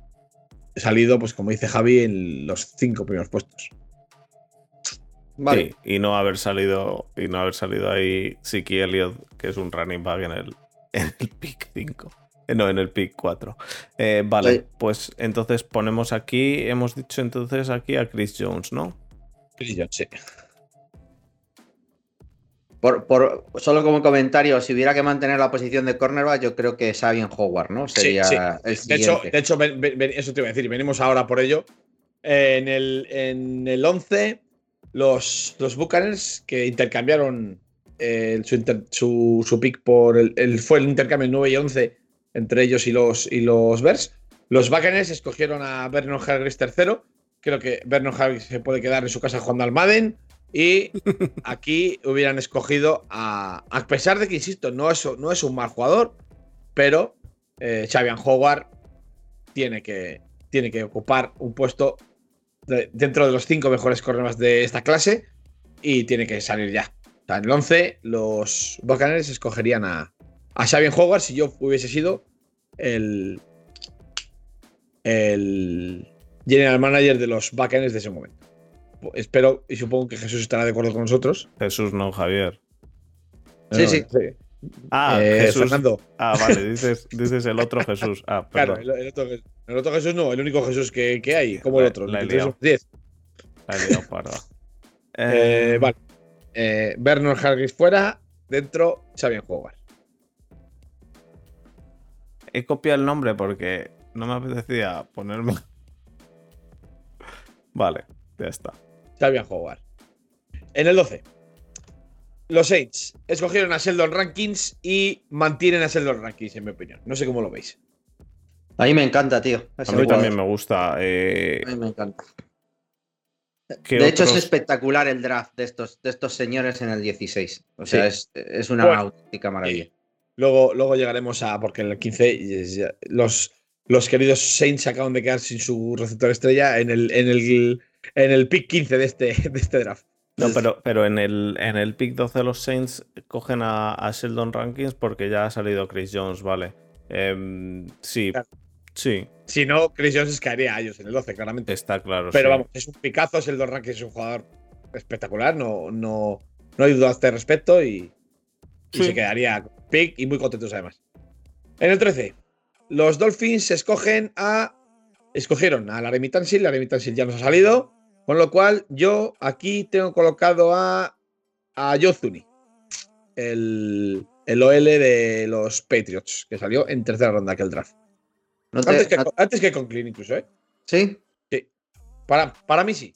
salido, pues como dice Javi, en los cinco primeros puestos. Vale. y no haber salido, y no haber salido ahí Siki Elliott, que es un running back en el, en el pick 5. No, en el pick 4. Eh, vale, pues entonces ponemos aquí, hemos dicho entonces aquí a Chris Jones, ¿no? Chris Jones, sí. Por, solo como comentario, si hubiera que mantener la posición de cornerback, yo creo que Sabian Howard, ¿no? Sería sí, sí. de hecho, de hecho eso te iba a decir, venimos ahora por ello. en, el, en el 11, los, los Buccaneers que intercambiaron eh, su, su, pick por el, fue el intercambio 9 y 11 entre ellos y los, y los Bears. Los Buccaneers escogieron a Vernon Hargreaves tercero. Creo que Vernon Hargreaves se puede quedar en su casa jugando al Madden. Y aquí hubieran escogido a. A pesar de que, insisto, no es, no es un mal jugador, pero eh, Xavier Howard tiene que, tiene que ocupar un puesto dentro de los cinco mejores corredores de esta clase y tiene que salir ya. en el 11, los Buccaneers escogerían a, a Xavier Howard si yo hubiese sido el, el general manager de los Buccaneers de ese momento. Espero y supongo que Jesús estará de acuerdo con nosotros. Jesús no, Javier. Sí, sí. Ah, eh, Jesús. Fernando. Ah, vale, dices, el otro Jesús. Ah, Claro, el, otro, Jesús no, el único Jesús que, hay, como el otro. La he liado. La he liado, eh, vale. Eh, Bernard Harris fuera, dentro Xavier jugar. He copiado el nombre porque no me apetecía ponerme. vale, ya está. Xavier jugar. En el 12. Los Saints escogieron a Sheldon Rankins y mantienen a Sheldon Rankins, en mi opinión. No sé cómo lo veis. A mí me encanta, tío. A mí también me gusta. Eh, a mí me encanta. De hecho, es espectacular el draft de estos, de estos señores en el 16. O sea, es, una auténtica maravilla. Luego, luego llegaremos a. Porque en el 15 los, los queridos Saints acaban de quedar sin su receptor estrella en el, en el, en el pick 15 de este, de este draft. No, pero, pero en, el, en el pick 12 de los Saints cogen a, Sheldon Rankins porque ya ha salido Chris Jones, vale. Em, sí, sí. Si no, Chris Jones caería a ellos en el 12, claramente. Está claro. Pero vamos, es un picazo. Sheldon Rankins es un jugador espectacular. No, no, no hay duda a este respecto y, se quedaría pick y muy contentos además. En el 13, los Dolphins escogen a. Escogieron a Larry Tansil. Larry Tansil ya nos ha salido. Con lo cual, yo aquí tengo colocado a, a Yozuni, el, el OL de los Patriots, que salió en tercera ronda que el draft. antes, que, con Clean incluso, ¿eh? ¿Sí? Sí. Para, para mí sí.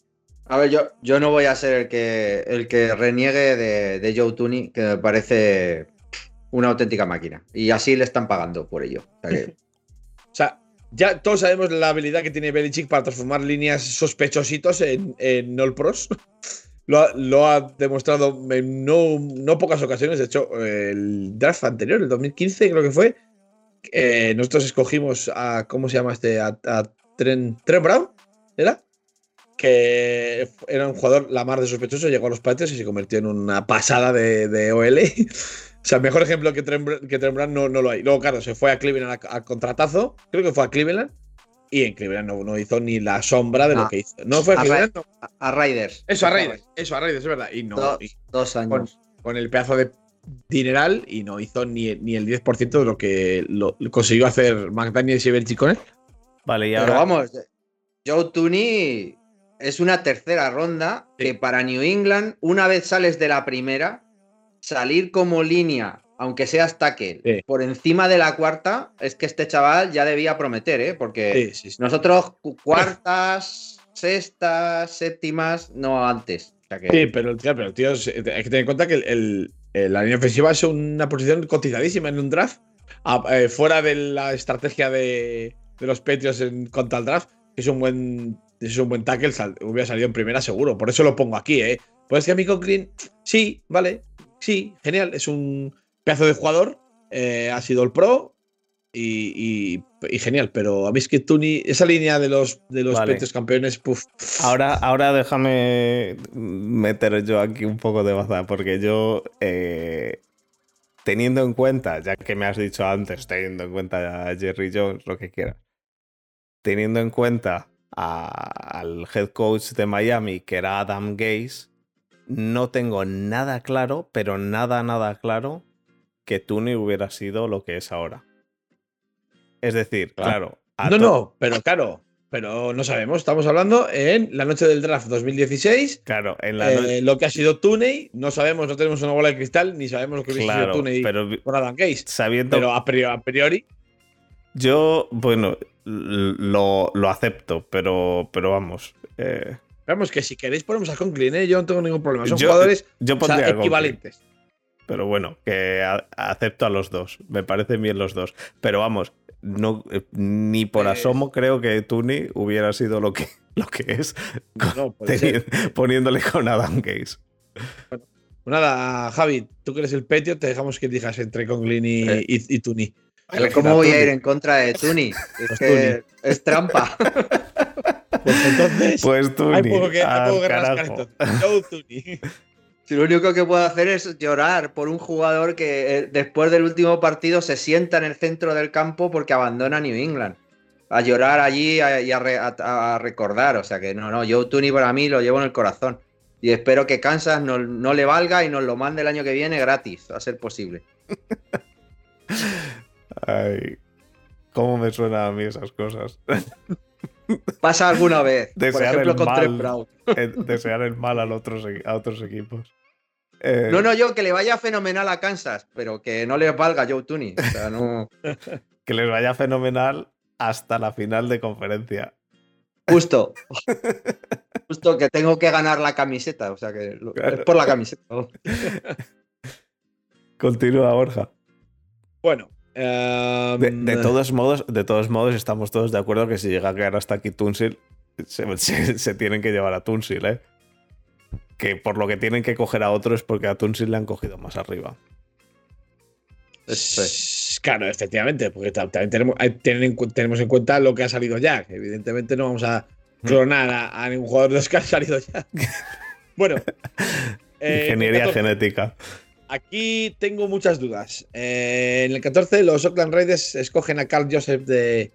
A ver, yo, yo no voy a ser el que, el que reniegue de, de Joe Tooney, que me parece una auténtica máquina. Y así le están pagando por ello. O sea, ya todos sabemos la habilidad que tiene Belichick para transformar líneas sospechositos en, en All Pros. Lo ha, demostrado en no, pocas ocasiones. De hecho, el draft anterior, el 2015, creo que fue, eh, nosotros escogimos a. ¿Cómo se llama este? A, Trent, Brown, ¿era? Que era un jugador la más de sospechoso, llegó a los Patriots y se convirtió en una pasada de, de OL. O sea, mejor ejemplo que Trent, que no, no, lo hay. Luego, claro, se fue a Cleveland a, contratazo. Creo que fue a Cleveland. Y en Cleveland no, hizo ni la sombra de lo que hizo. No fue a, Cleveland. A, Raiders. Eso, a Raiders. Eso, a Raiders, es verdad. Y no. dos años. Con, el pedazo de dineral y no hizo ni, ni el 10% de lo que lo, consiguió hacer McDaniels y Belichick con él. Vale, y ahora. Pero vamos, Joe Tooney es una tercera ronda que para New England, una vez sales de la primera, salir como línea, aunque seas tackle, por encima de la cuarta, es que este chaval ya debía prometer, ¿eh? Porque nosotros cuartas, sextas, séptimas, no antes. Sí, pero, el tío, tío, hay que tener en cuenta que el, la línea ofensiva es una posición cotizadísima en un draft, eh, fuera de la estrategia de, los Patriots en contra el draft, es un buen, es un buen tackle, hubiera salido en primera seguro. Por eso lo pongo aquí, ¿eh? Pues que a mi Green, sí, vale, sí, genial, es un pedazo de jugador, eh, ha sido el pro y, genial, pero a mí es que Tuni, esa línea de los, de los campeones, puff. Ahora, ahora déjame meter yo aquí un poco de baza, porque yo, eh, teniendo en cuenta, ya que me has dicho antes, teniendo en cuenta a Jerry Jones, lo que quieras, teniendo en cuenta al head coach de Miami, que era Adam Gaze, no tengo nada claro, pero nada, nada claro, que Tuni hubiera sido lo que es ahora. Es decir, claro. no, no, pero claro, pero no sabemos. Estamos hablando en la noche del draft 2016. Claro, en la eh, Lo que ha sido Tuney, no sabemos, no tenemos una bola de cristal, ni sabemos lo que hubiera sido Tuney pero, por Adam Case. Sabiendo, pero a priori, Yo, bueno, lo, acepto, pero, pero vamos. Eh, Vamos, que si queréis ponemos a Conklin, ¿eh? yo no tengo ningún problema. Son jugadores equivalentes. Pero bueno, que acepto a los dos. Me parecen bien los dos. Pero vamos, no, eh, ni por eh, asomo creo que Tuni hubiera sido lo que, lo que es poniéndole con Adam Case. Bueno, pues nada, Javi, tú que eres el petio, te dejamos que digas entre Conklin y, y, Tuni. ¿Cómo voy a ir en contra de Tuni? Es pues que es trampa. Pues entonces. Pues Tuni. Hay poco que, rascar Si lo único que puedo hacer es llorar por un jugador que eh, después del último partido se sienta en el centro del campo porque abandona New England. a llorar allí y a, recordar. O sea que no, no, Joe Tooney para mí lo llevo en el corazón. Y espero que Kansas no, no le valga y nos lo mande el año que viene gratis, a ser posible. Ay, cómo me suenan a mí esas cosas. Pasa alguna vez. Desear por ejemplo, el mal, eh, Desear el mal a otros, a otros equipos. Eh, no, no, yo que le vaya fenomenal a Kansas, pero que no le valga Joe Tooney. O sea, no... que les vaya fenomenal hasta la final de conferencia. Justo. Justo que tengo que ganar la camiseta. O sea que es por la camiseta. Continúa, Borja. Bueno. Em, de, todos modos, de todos modos, estamos todos de acuerdo que si llega a quedar hasta aquí Tunsil, se, tienen que llevar a Tunsil, ¿eh? Que por lo que tienen que coger a otro es porque a Tunsil le han cogido más arriba. Claro, efectivamente, porque también tenemos, tenemos en cuenta lo que ha salido ya. evidentemente no vamos a clonar a, ningún jugador de los que ha salido ya. bueno. Eh, Ingeniería genética. Aquí tengo muchas dudas. Eh, en el 14, los Oakland Raiders escogen a Carl Joseph de,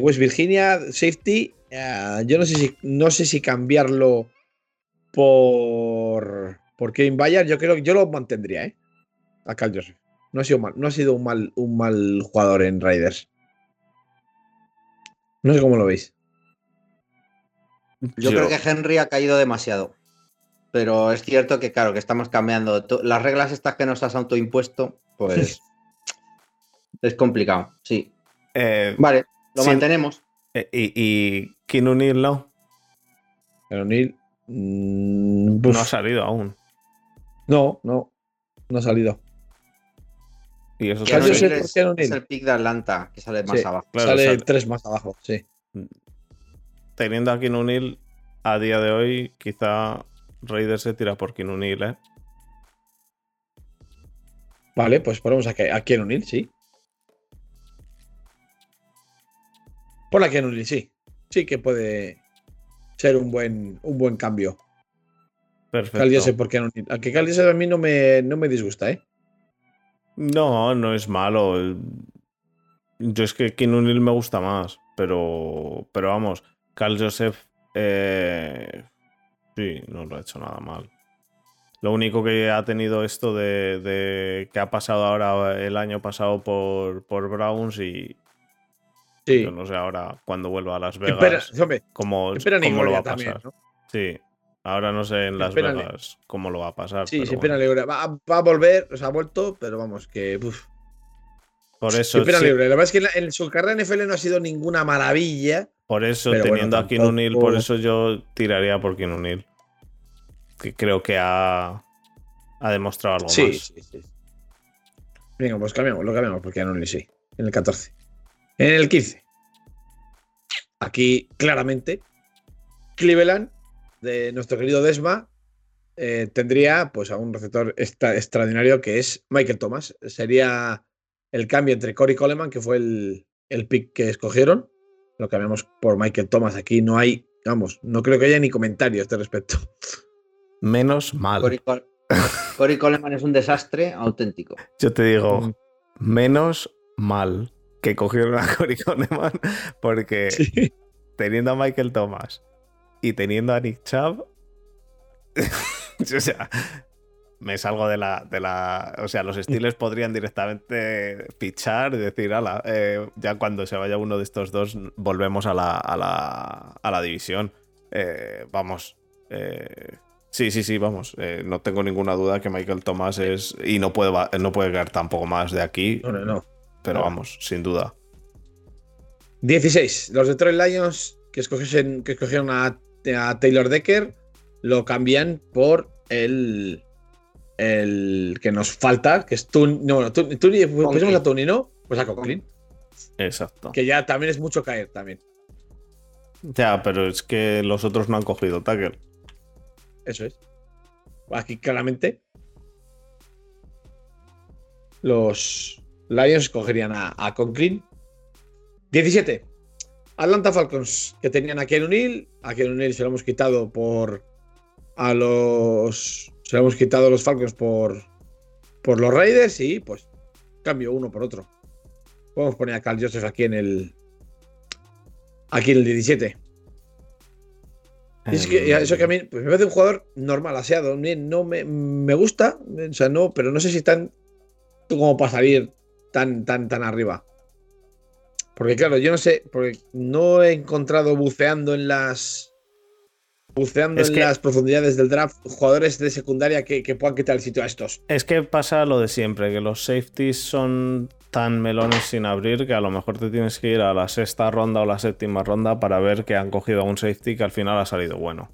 West Virginia, safety. Eh, yo no sé si no sé si cambiarlo por por Kevin Bayard. Yo creo que yo lo mantendría, ¿eh? A Carl Joseph. No ha sido mal, no ha sido un mal, un mal jugador en Raiders. No sé cómo lo veis. Yo, creo que Henry ha caído demasiado. Pero es cierto que, claro, que estamos cambiando. Las reglas estas que nos has autoimpuesto, pues. es complicado, sí. Eh, vale, lo mantenemos. Eh, ¿Y, y Keanu no? O'Neill. Mm, no ha salido aún. No, no. No ha salido. Y eso es, el pick de Atlanta, que sale más abajo. sale tres más abajo, sí. Teniendo a Kinunil a día de hoy, quizá Raiders se tira por Kinunil, ¿eh? Vale, pues ponemos a, a Kinunil, sí. Por la Kinunil, sí. Sí que puede ser un buen, un buen cambio. Perfecto. por Kinunil. A que a mí no me, no me disgusta, ¿eh? No, no es malo. Yo es que Kinunil me gusta más, pero, pero vamos, Carl Joseph eh, sí, no lo ha hecho nada mal. Lo único que ha tenido esto de, que ha pasado ahora el año pasado por, por Browns y, Sí. Yo no sé ahora cuando vuelva a Las Vegas cómo, lo va a pasar. Sí, Ahora no sé en Las Vegas cómo lo va a pasar. Sí, sí, pena libre. Va, a volver, o sea, ha vuelto, pero vamos, que. Por eso. pena libre. La verdad es que en, su carrera en NFL no ha sido ninguna maravilla. Por eso, teniendo a Kinunil, por eso yo tiraría por Kinunil. Que creo que ha, ha demostrado algo sí, más. Sí, sí. Venga, pues cambiamos, lo cambiamos por Kinunil, sí. En el 14. En el 15. Aquí, claramente, Cleveland de nuestro querido Desma, eh, tendría pues a un receptor extraordinario que es Michael Thomas. Sería el cambio entre Corey Coleman, que fue el, el pick que escogieron. Lo cambiamos por Michael Thomas. Aquí no hay, vamos, no creo que haya ni comentario a este respecto. Menos mal. Corey, Coleman es un desastre auténtico. Yo te digo, mm. menos mal que cogieron a Corey Coleman porque teniendo a Michael Thomas y teniendo a Nick Chubb, o sea, me salgo de la, de la. O sea, los Steelers podrían directamente fichar y decir, ala, eh, ya cuando se vaya uno de estos dos, volvemos a la, a la, a la división. Eh, vamos. Eh, sí, sí, sí, vamos. no tengo ninguna duda que Michael Thomas es. Y no puede, no puede caer tampoco más de aquí. No, no, Pero vamos, sin duda. 16. Los Detroit Lions que, escogieron, que escogieron a a Taylor Decker, lo cambian por el, el que nos falta, que es Tuni. No, no, Tuni, pusimos a Tuni, ¿no? Pues a Conklin. Exacto. Que ya también es mucho caer también. Ya, pero es que los otros no han cogido tackle. Eso es. Aquí claramente los Lions cogerían a, a Conklin. 17. Atlanta Falcons, que tenían a Ken O'Neill. A Ken O'Neill se lo hemos quitado por. A los. Se lo hemos quitado los Falcons por. Por los Raiders y pues. Cambio uno por otro. Podemos poner a Carl Joseph aquí en el. aquí en el 17. es que eso que a mí pues me parece un jugador normal, aseado. No me, me gusta, o sea, no, pero no sé si están como para salir tan, tan, tan arriba. Porque claro, yo no sé, porque no he encontrado buceando en las buceando en las profundidades del draft jugadores de secundaria que, puedan quitar el sitio a estos. Es que pasa lo de siempre, que los safeties son tan melones sin abrir que a lo mejor te tienes que ir a la sexta ronda o la séptima ronda para ver que han cogido a un safety que al final ha salido bueno.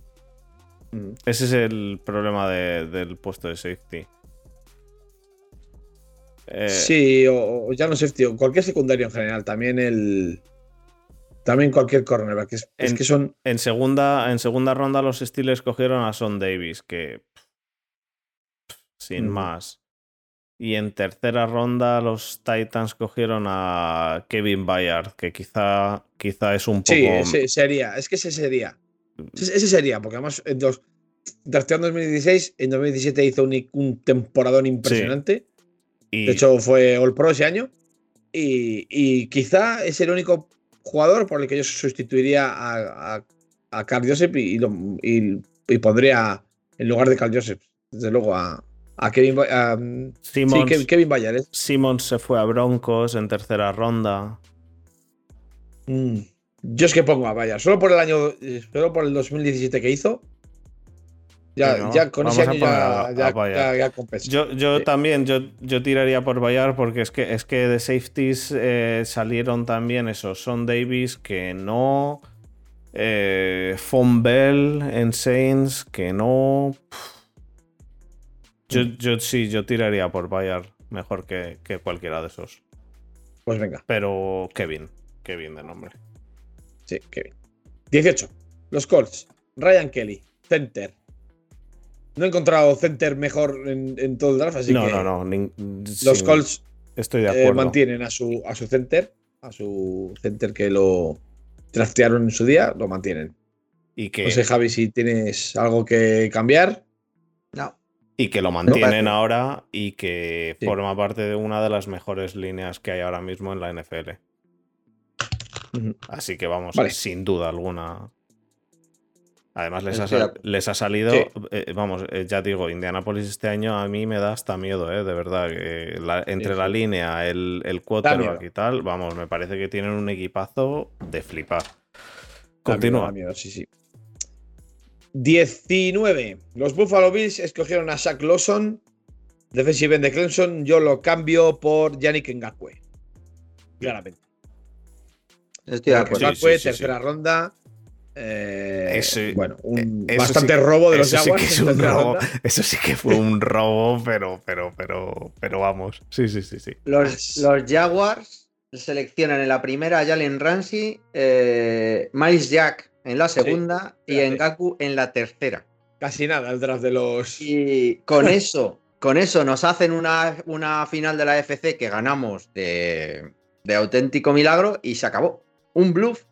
Mm. Ese es el problema del puesto de safety. Eh, sí, o, ya no safety, o cualquier secundario en general. También el. También cualquier cornerback. Es, que son. En segunda, en segunda ronda los Steelers cogieron a Son Davis, que. Sin más. Y en tercera ronda los Titans cogieron a Kevin Bayard, que quizá, quizá es un poco. Sí, ese sería. Es que ese sería. Ese sería, porque además en dos, en 2016, en 2017 hizo un, un temporadón impresionante. De hecho, fue All Pro ese año. Y, quizá es el único jugador por el que yo sustituiría a, a, Carl Joseph y, y, pondría en lugar de Carl Joseph, desde luego, a, Kevin, a, Simmons, sí, Kevin Bayer. Simmons se fue a Broncos en tercera ronda. Mm, yo es que pongo a Bayer. Solo por el año, solo por el 2017 que hizo, ya, con ese año ya, Yo, también, yo, yo tiraría por Bayard porque es que, es que de safeties eh, salieron también esos Son Davis que no. Eh, Bell en Saints que no. Yo, yo, sí, yo tiraría por Bayard mejor que, que cualquiera de esos. Pues venga. Pero Kevin, Kevin de nombre. Sí, Kevin. 18. Los Colts. Ryan Kelly, center. No he encontrado center mejor en, todo el draft, así no, que. No, no, no. Los Colts estoy de eh, mantienen a su, a su center, a su center que lo draftearon en su día, lo mantienen. Y que... No sé, Javi, si tienes algo que cambiar. No. Y que lo mantienen ahora y que forma parte de una de las mejores líneas que hay ahora mismo en la NFL. Así que vamos, sin duda alguna, Además, les ha, les ha salido, eh, vamos, eh, ya digo, Indianapolis este año a mí me da hasta miedo, ¿eh? de verdad. entre la línea, el, el quarterback y tal, vamos, me parece que tienen un equipazo de flipar. Continúa. Miedo, sí, sí. 19. Los Buffalo Bills escogieron a Shaq Lawson, defensive end de Clemson. Yo lo cambio por Yannick Ngakwe. Claramente. Estoy de acuerdo. Ngakwe, tercera ronda eh, bueno, un eh, bastante robo de los Jaguars. eso sí que fue un robo, pero, pero, pero, pero vamos. Sí, sí, sí, sí. Los, los Jaguars seleccionan en la primera a Jalen Ramsey, eh, Miles Jack en la segunda y en Gaku en la tercera. Casi nada el draft de los. Y con eso, con eso nos hacen una, una final de la FC que ganamos de, de auténtico milagro y se acabó. Un bluff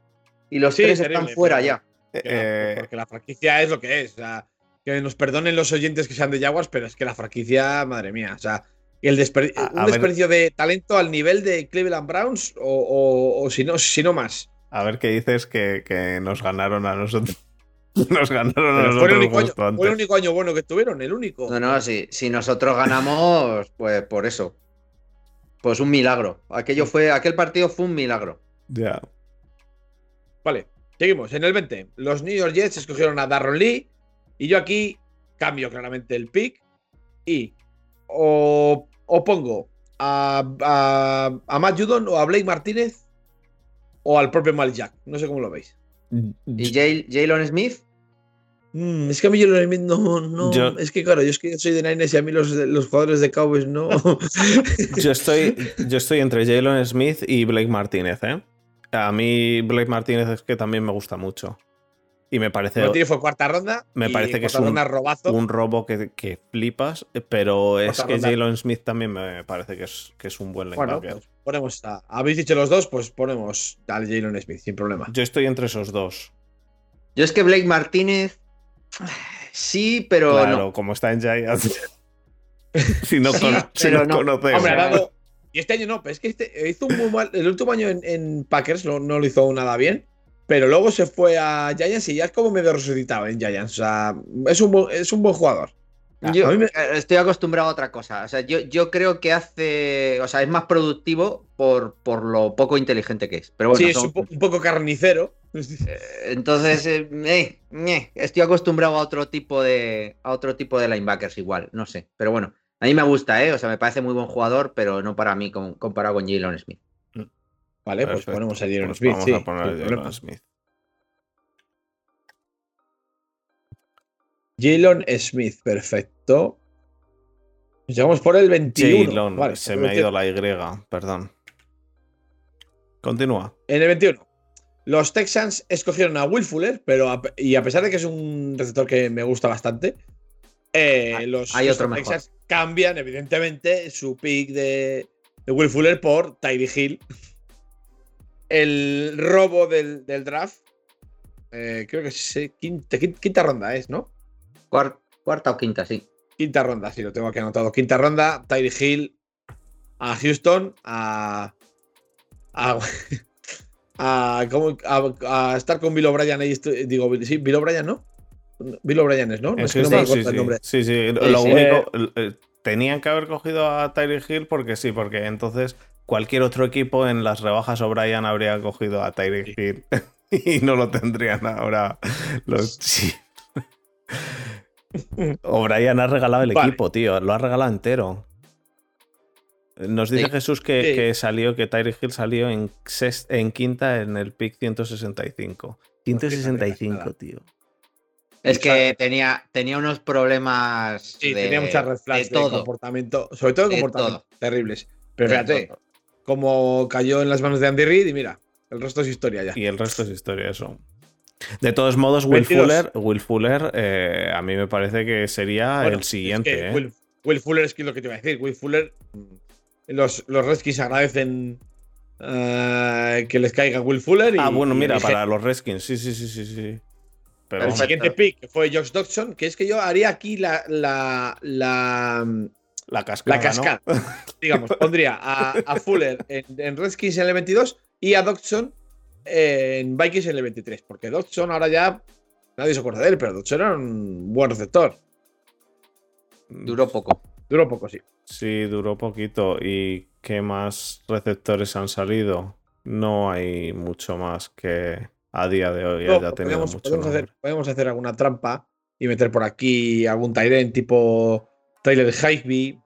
y los tres están fuera ya. Eh, porque la franquicia es lo que es. O sea, que nos perdonen los oyentes que sean de Jaguars, pero es que la franquicia, madre mía, o sea, el un desperdicio de talento al nivel de Cleveland Browns o, si, no, si no más. A ver qué dices que, nos ganaron a nosotros. Nos ganaron a nosotros. Fue el, único año, fue el único año bueno que tuvieron, el único. No, no, si, si nosotros ganamos, pues por eso. Pues un milagro. Aquello fue, aquel partido fue un milagro. Ya. Vale, seguimos. En el 20, los New York Jets escogieron a Darron Lee. Y yo aquí cambio claramente el pick. Y o, pongo a, a, Matt Judon o a Blake Martínez o al propio Malik Jack. No sé cómo lo veis. ¿Y Jalen Smith? Mm, es que a mí Jalen Smith no. no es que claro, yo es que soy de Niners y a mí los, los jugadores de Cowboys no. yo, estoy, yo estoy entre Jalen Smith y Blake Martínez, ¿eh? A mí Blake Martínez es que también me gusta mucho. Y me parece. Martínez fue cuarta ronda. Me parece que es un, un robo que, que, flipas, pero es que Jalen Smith también me parece que es, que es un buen bueno, pues ponemos a, Habéis dicho los dos, pues ponemos al Jalen Smith, sin problema. Yo estoy entre esos dos. Yo es que Blake Martínez. Sí, pero. Claro, como está en Giants. si no, si no, conocemos. Y este año no, pero es que este hizo un muy mal. El último año en, Packers no, lo hizo nada bien. pero luego se fue a Giants y ya es como medio resucitado en Giants. O sea, es un, es un buen jugador. Yo eh, estoy acostumbrado a otra cosa. O sea, yo, yo, creo que hace. O sea, es más productivo por, por lo poco inteligente que es. Pero bueno, sí, es un, poco carnicero. Eh, entonces, eh, estoy acostumbrado a otro tipo de. a otro tipo de linebackers igual. No sé. Pero bueno, a mí me gusta, ¿eh? O sea, me parece muy buen jugador, pero no para mí comparado con Jalen Smith. Mm. Vale, pues ponemos a Jalen pues Smith. Vamos a poner a Jalen Smith. Jalen Smith, perfecto. Llegamos por el 21. vale, se me ha ido la Y, perdón. Continúa. En el 21. Los Texans escogieron a Will Fuller, pero y a pesar de que es un receptor que me gusta bastante, eh, ah, los, Texans cambian, evidentemente, su pick de, Will Fuller por Tyree Hill. El robo del, draft. Eh, creo que es quinta, quinta ronda, es, ¿no? Cuarta, o quinta, sí. Quinta ronda, sí, lo tengo aquí anotado. Quinta ronda, Tyree Hill a Houston, a. a, a, estar con Bill O'Brien. Digo, sí, Bill O'Brien, ¿no? Bill O'Brien es, ¿no? no es que no me sí, el nombre. Sí, sí, lo único. Eh, tenían que haber cogido a Tyree Hill porque sí, porque entonces cualquier otro equipo en las rebajas O'Brien habría cogido a Tyree Hill y no lo tendrían ahora los O'Brien ha regalado el equipo, tío. Lo ha regalado entero. Nos dice Jesús que, salió, que Tyree Hill salió en, en quinta en el pick 165. 165, tío. Es que tenía, tenía unos problemas. Sí, tenía muchas red flags de, comportamiento, sobre todo de, comportamiento terribles. Pero fíjate, como cayó en las manos de Andy Reid y mira, el resto es historia ya. Y el resto es historia, eso. De todos modos, Will Fuller, Will Fuller eh, a mí me parece que sería el siguiente. ¿eh? Will, Fuller es lo que te iba a decir. Will Fuller, mm, los, los Redskins agradecen eh, que les caiga Will Fuller. ah, bueno, mira, para los Redskins, sí, sí, sí, sí. sí. Pero el siguiente pick fue Josh Dodson, que es que yo haría aquí la. La, la, la cascada. La cascada. Digamos, pondría a, Fuller en, en, Redskins en el 22 y a Dodson en Vikings en el 23, porque Dodson ahora ya nadie se acuerda de él, pero Dodson era un buen receptor. Duró poco. Duró poco, sí. Sí, duró poquito. ¿Y qué más receptores han salido? No hay mucho más que a día de hoy haya tenido podemos, mucho podemos hacer, alguna trampa y meter por aquí algún Tyren tipo Tyler Higby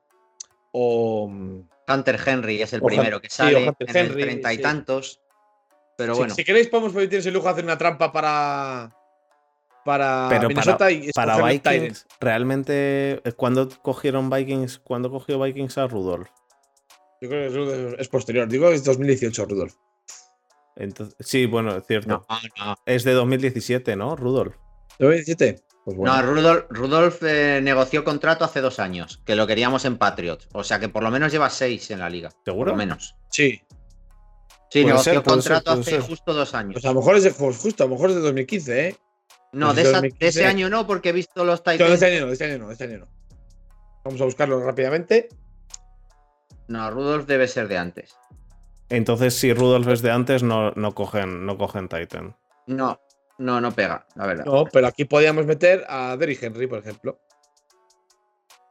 o Hunter Henry es el primero que sale en el treinta y tantos. Pero bueno. Si, queréis, podemos permitirse el lujo de hacer una trampa para. Para Pero Minnesota para, y para Vikings, realmente, eh, ¿cuándo cogieron Vikings? ¿Cuándo cogió Vikings a Rudolf? Yo creo que es posterior. Digo, es 2018, Rudolf. Entonces, sí, bueno, es cierto. Es de 2017, ¿no, Rudolf? ¿2017? Pues No, Rudolf, Rudolf eh, negoció contrato hace dos años, que lo queríamos en Patriots. O sea que por lo menos lleva seis en la liga. ¿Seguro? Por lo menos. Sí. Sí, negoció contrato hace justo dos años. Pues a lo mejor es de, pues justo, a lo mejor es de 2015, ¿eh? No, pues de, ese año no, porque he visto los Titans. No, de este año no, de este año no, de este año no. Vamos a buscarlo rápidamente. No, Rudolf debe ser de antes. Entonces, si Rudolf es de antes, no, no, cogen, no cogen Titan. No, no, no pega, la verdad. No, pero aquí podíamos meter a Derrick Henry, por ejemplo.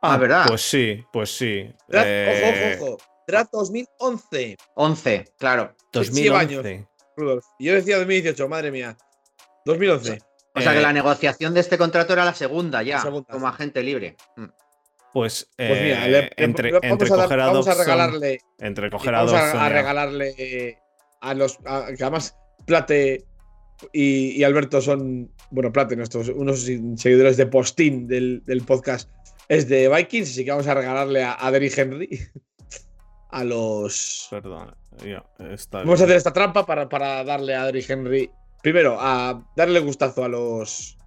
Ah, ¿verdad? Pues sí, pues sí. Eh, ojo, ojo, ojo. Draft 2011. 11, claro. 2011. años, Rudolf. Y yo decía 2018, madre mía. 2011. O sea que la negociación de este contrato era la segunda ya, como agente libre. Pues, pues mira, eh, entre, entre coger a, vamos a regalarle. Entre coger a Vamos a, regalarle a los. que además Plate y, Alberto son. Bueno, Plate, nuestros unos seguidores de postín del, del, podcast es de Vikings, así que vamos a regalarle a, Derrick Henry a los. Perdón. Vamos a hacer esta trampa para, para darle a Derrick Henry. Primero, a darle gustazo a los.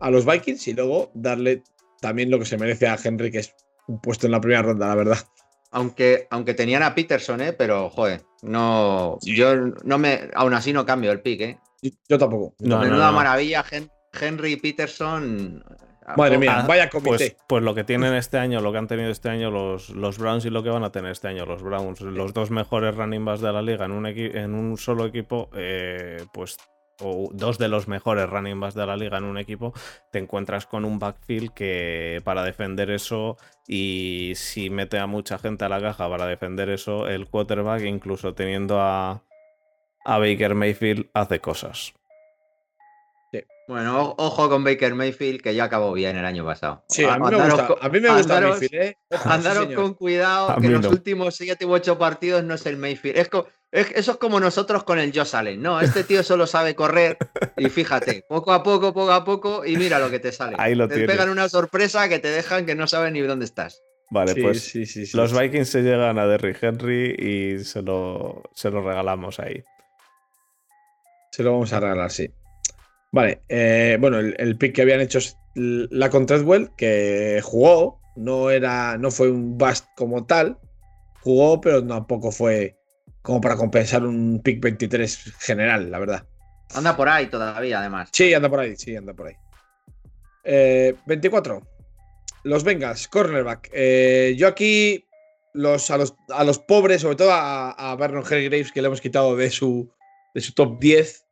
A los Vikings y luego darle también lo que se merece a Henry, que es un puesto en la primera ronda, la verdad. Aunque, aunque tenían a Peterson, ¿eh? Pero, joder, no. Yo no me. Aún así no cambio el pick, ¿eh? Yo, tampoco. No, Menuda maravilla, Henry Peterson. Madre mía, vaya comité. Pues, pues, lo que tienen este año, lo que han tenido este año los, los Browns y lo que van a tener este año los Browns, los dos mejores running backs de la liga en un, en un solo equipo, eh, pues o dos de los mejores running backs de la liga en un equipo, te encuentras con un backfield que para defender eso y si mete a mucha gente a la caja para defender eso, el quarterback, incluso teniendo a, a Baker Mayfield, hace cosas. Bueno, ojo con Baker Mayfield, que ya acabó bien el año pasado. Sí, a mí me gusta, a mí me gusta Mayfield, ¿eh? andaros con cuidado, que los últimos 7 u 8 partidos no es el Mayfield. Es, eso es como nosotros con el Josh Allen. No, este tío solo sabe correr y fíjate, poco a poco, poco a poco, y mira lo que te sale. Ahí lo te pegan una sorpresa que te dejan que no saben ni dónde estás. Vale, pues los Vikings se llegan a Derrick Henry y se lo, se lo regalamos ahí. Se lo vamos a regalar, sí. Vale, eh, bueno, el, pick que habían hecho es la Treadwell, que jugó, no, era, no fue un bust como tal, jugó, pero tampoco fue como para compensar un pick 23 general, la verdad. Anda por ahí todavía, además. Sí, anda por ahí, sí, anda por ahí. 24. Eh, los Bengals, cornerback. Eh, yo aquí, los, a, los, a los pobres, sobre todo a, a Vernon Graves, que le hemos quitado de su, de su top 10,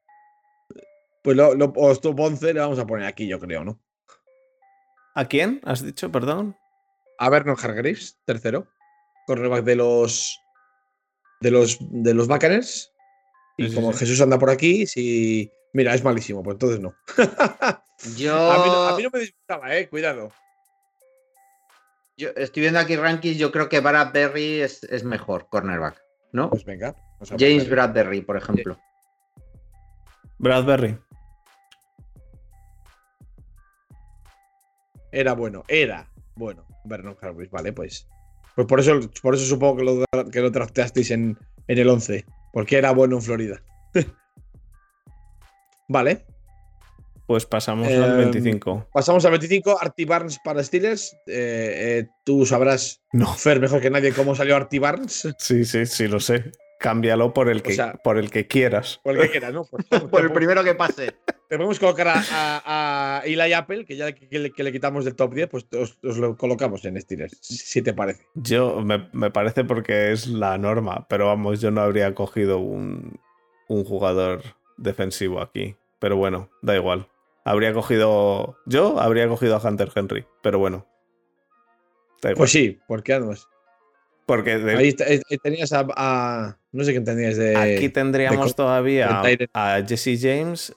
pues lo, lo, top 11 le vamos a poner aquí, yo creo, ¿no? ¿A quién? ¿Has dicho, perdón? A Vernon Hargreaves, tercero. Cornerback de los. De los. De los Buccaneers. Y como Jesús anda por aquí, si. Mira, es malísimo, pues entonces no. yo. A mí, no, me disgustaba, eh, cuidado. Yo estoy viendo aquí rankings, yo creo que Bradbury es, es mejor, cornerback, ¿no? Pues venga. James Bradbury, por ejemplo. Bradbury. Era bueno, era bueno. Vernon Hargreaves, vale, pues. Pues por eso, por eso supongo que lo, que lo trasteasteis en, en el 11. Porque era bueno en Florida. vale. Pues pasamos al 25. Em, pasamos al 25. Artie Barnes para Steelers. Eh, eh, tú sabrás, no. Fer, mejor que nadie, cómo salió Artie Barnes. Sí, sí, sí, lo sé. Cámbialo por el que, por el que quieras. Por el que quieras, ¿no? Por, el primero que pase. Te podemos colocar a, a, Eli Apple, que ya que, le, quitamos del top 10, pues os, lo colocamos en Steelers, si te parece. Yo, me, parece porque es la norma, pero vamos, yo no habría cogido un, un jugador defensivo aquí. Pero bueno, da igual. Habría cogido. Yo habría cogido a Hunter Henry, pero bueno. Pues sí, porque además. Porque ahí, tenías a, No sé qué tenías de. Aquí tendríamos todavía a Jesse James.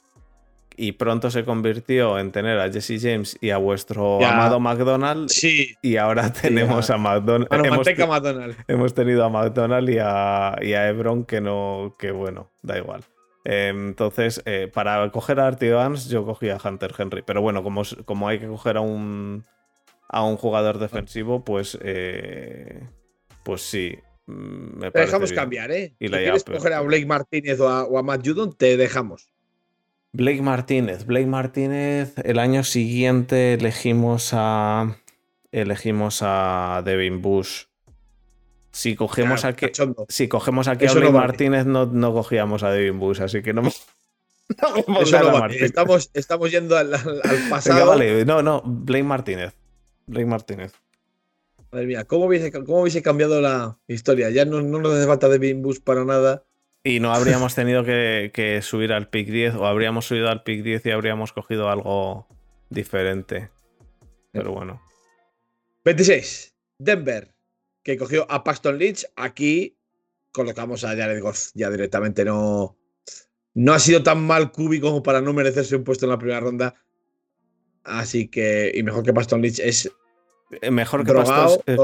Y pronto se convirtió en tener a Jesse James y a vuestro amado McDonald. Sí. Y ahora tenemos a McDonald. hemos, McDonald. hemos tenido a McDonald y a, y a Ebron que no. Que bueno, da igual. Em, entonces, eh, para coger a Artie yo cogí a Hunter Henry. Pero bueno, como, como hay que coger a un, a un jugador defensivo, pues eh, pues sí. Mm, me te dejamos cambiar, ¿eh? si quieres coger a Blake Martínez o a, Matt Judon, te dejamos. Blake Martínez. Blake Martínez, el año siguiente elegimos a. Elegimos a Devin Bush. Si cogemos aquí, si cogemos aquí a Blake Martínez, no, no, cogíamos a Devin Bush, así que no, no estamos, estamos yendo al, pasado. vale. No, no, Blake Martínez. Blake Martínez. Madre mía, ¿cómo hubiese, cómo hubiese cambiado la historia? Ya no, no nos hace falta de Bimbus para nada. Y no habríamos tenido que, subir al pick 10 o habríamos subido al pick 10 y habríamos cogido algo diferente. Pero bueno. 26. Denver, que cogió a Paxton Lynch. Aquí colocamos a Jared Goff ya directamente. No, no ha sido tan mal Cubi como para no merecerse un puesto en la primera ronda. Así que, y mejor que Paxton Lynch es mejor que,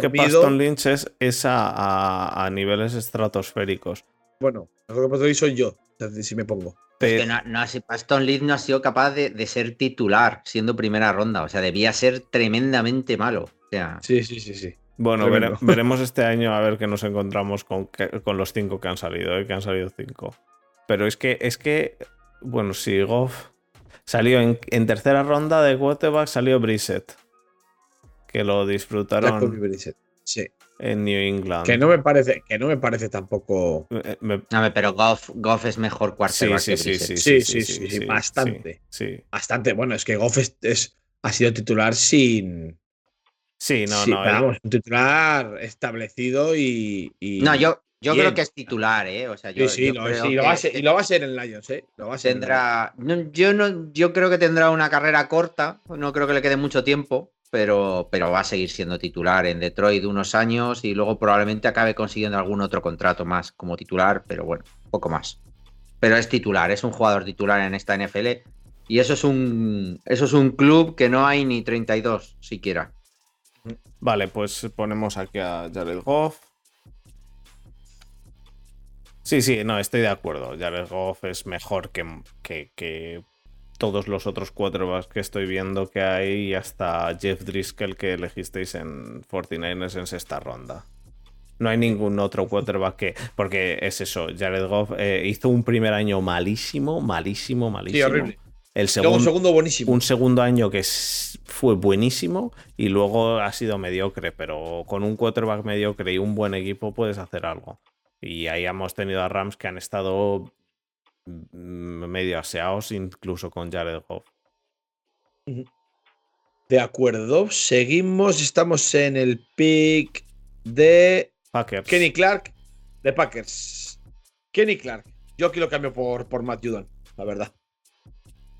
Paston, Lynch es, a, niveles estratosféricos. Bueno, mejor que Paston Lynch soy yo, si me pongo. Es que no, Paston Lynch no ha sido capaz de, ser titular siendo primera ronda. O sea, debía ser tremendamente malo. sí, sí, sí, sí. Bueno, veremos este año a ver qué nos encontramos con, con los cinco que han salido, ¿eh? que han salido cinco. Pero es que, es que, bueno, si Goff salió en, en tercera ronda de quarterback, salió Brissett que lo disfrutaron en New England. Que no me parece, que no me parece tampoco. Eh, pero Goff, es mejor quarterback sí, sí, sí, sí, sí, sí, bastante. Bastante. Bueno, es que Goff es, ha sido titular sin. Sí, no, no. Vamos, un titular establecido y, No, yo, Yo creo que es titular, ¿eh? O sea, yo, sí, sí, lo, va a ser, y lo va a ser en Lions, ¿eh? Lo va a ser tendrá, yo, no, yo creo que tendrá una carrera corta, no creo que le quede mucho tiempo, pero, pero va a seguir siendo titular en Detroit unos años y luego probablemente acabe consiguiendo algún otro contrato más como titular, pero bueno, poco más. Pero es titular, es un jugador titular en esta NFL y eso es un, eso es un club que no hay ni 32 siquiera. Vale, pues ponemos aquí a Jared Goff. Sí, sí, no, estoy de acuerdo. Jared Goff es mejor que, que, todos los otros quarterbacks que estoy viendo que hay y hasta Jeff Driscoll que elegisteis en 49ers en sexta ronda. No hay ningún otro quarterback que. Porque es eso, Jared Goff eh, hizo un primer año malísimo, malísimo, malísimo. Sí, horrible. El segundo, un segundo buenísimo. Un segundo año que fue buenísimo y luego ha sido mediocre, pero con un quarterback mediocre y un buen equipo puedes hacer algo. Y ahí hemos tenido a Rams que han estado medio aseados, incluso con Jared Goff. De acuerdo, seguimos. Estamos en el pick de Packers. Kenny Clark de Packers. Kenny Clark. Yo aquí lo cambio por, por Matt Judon, la verdad.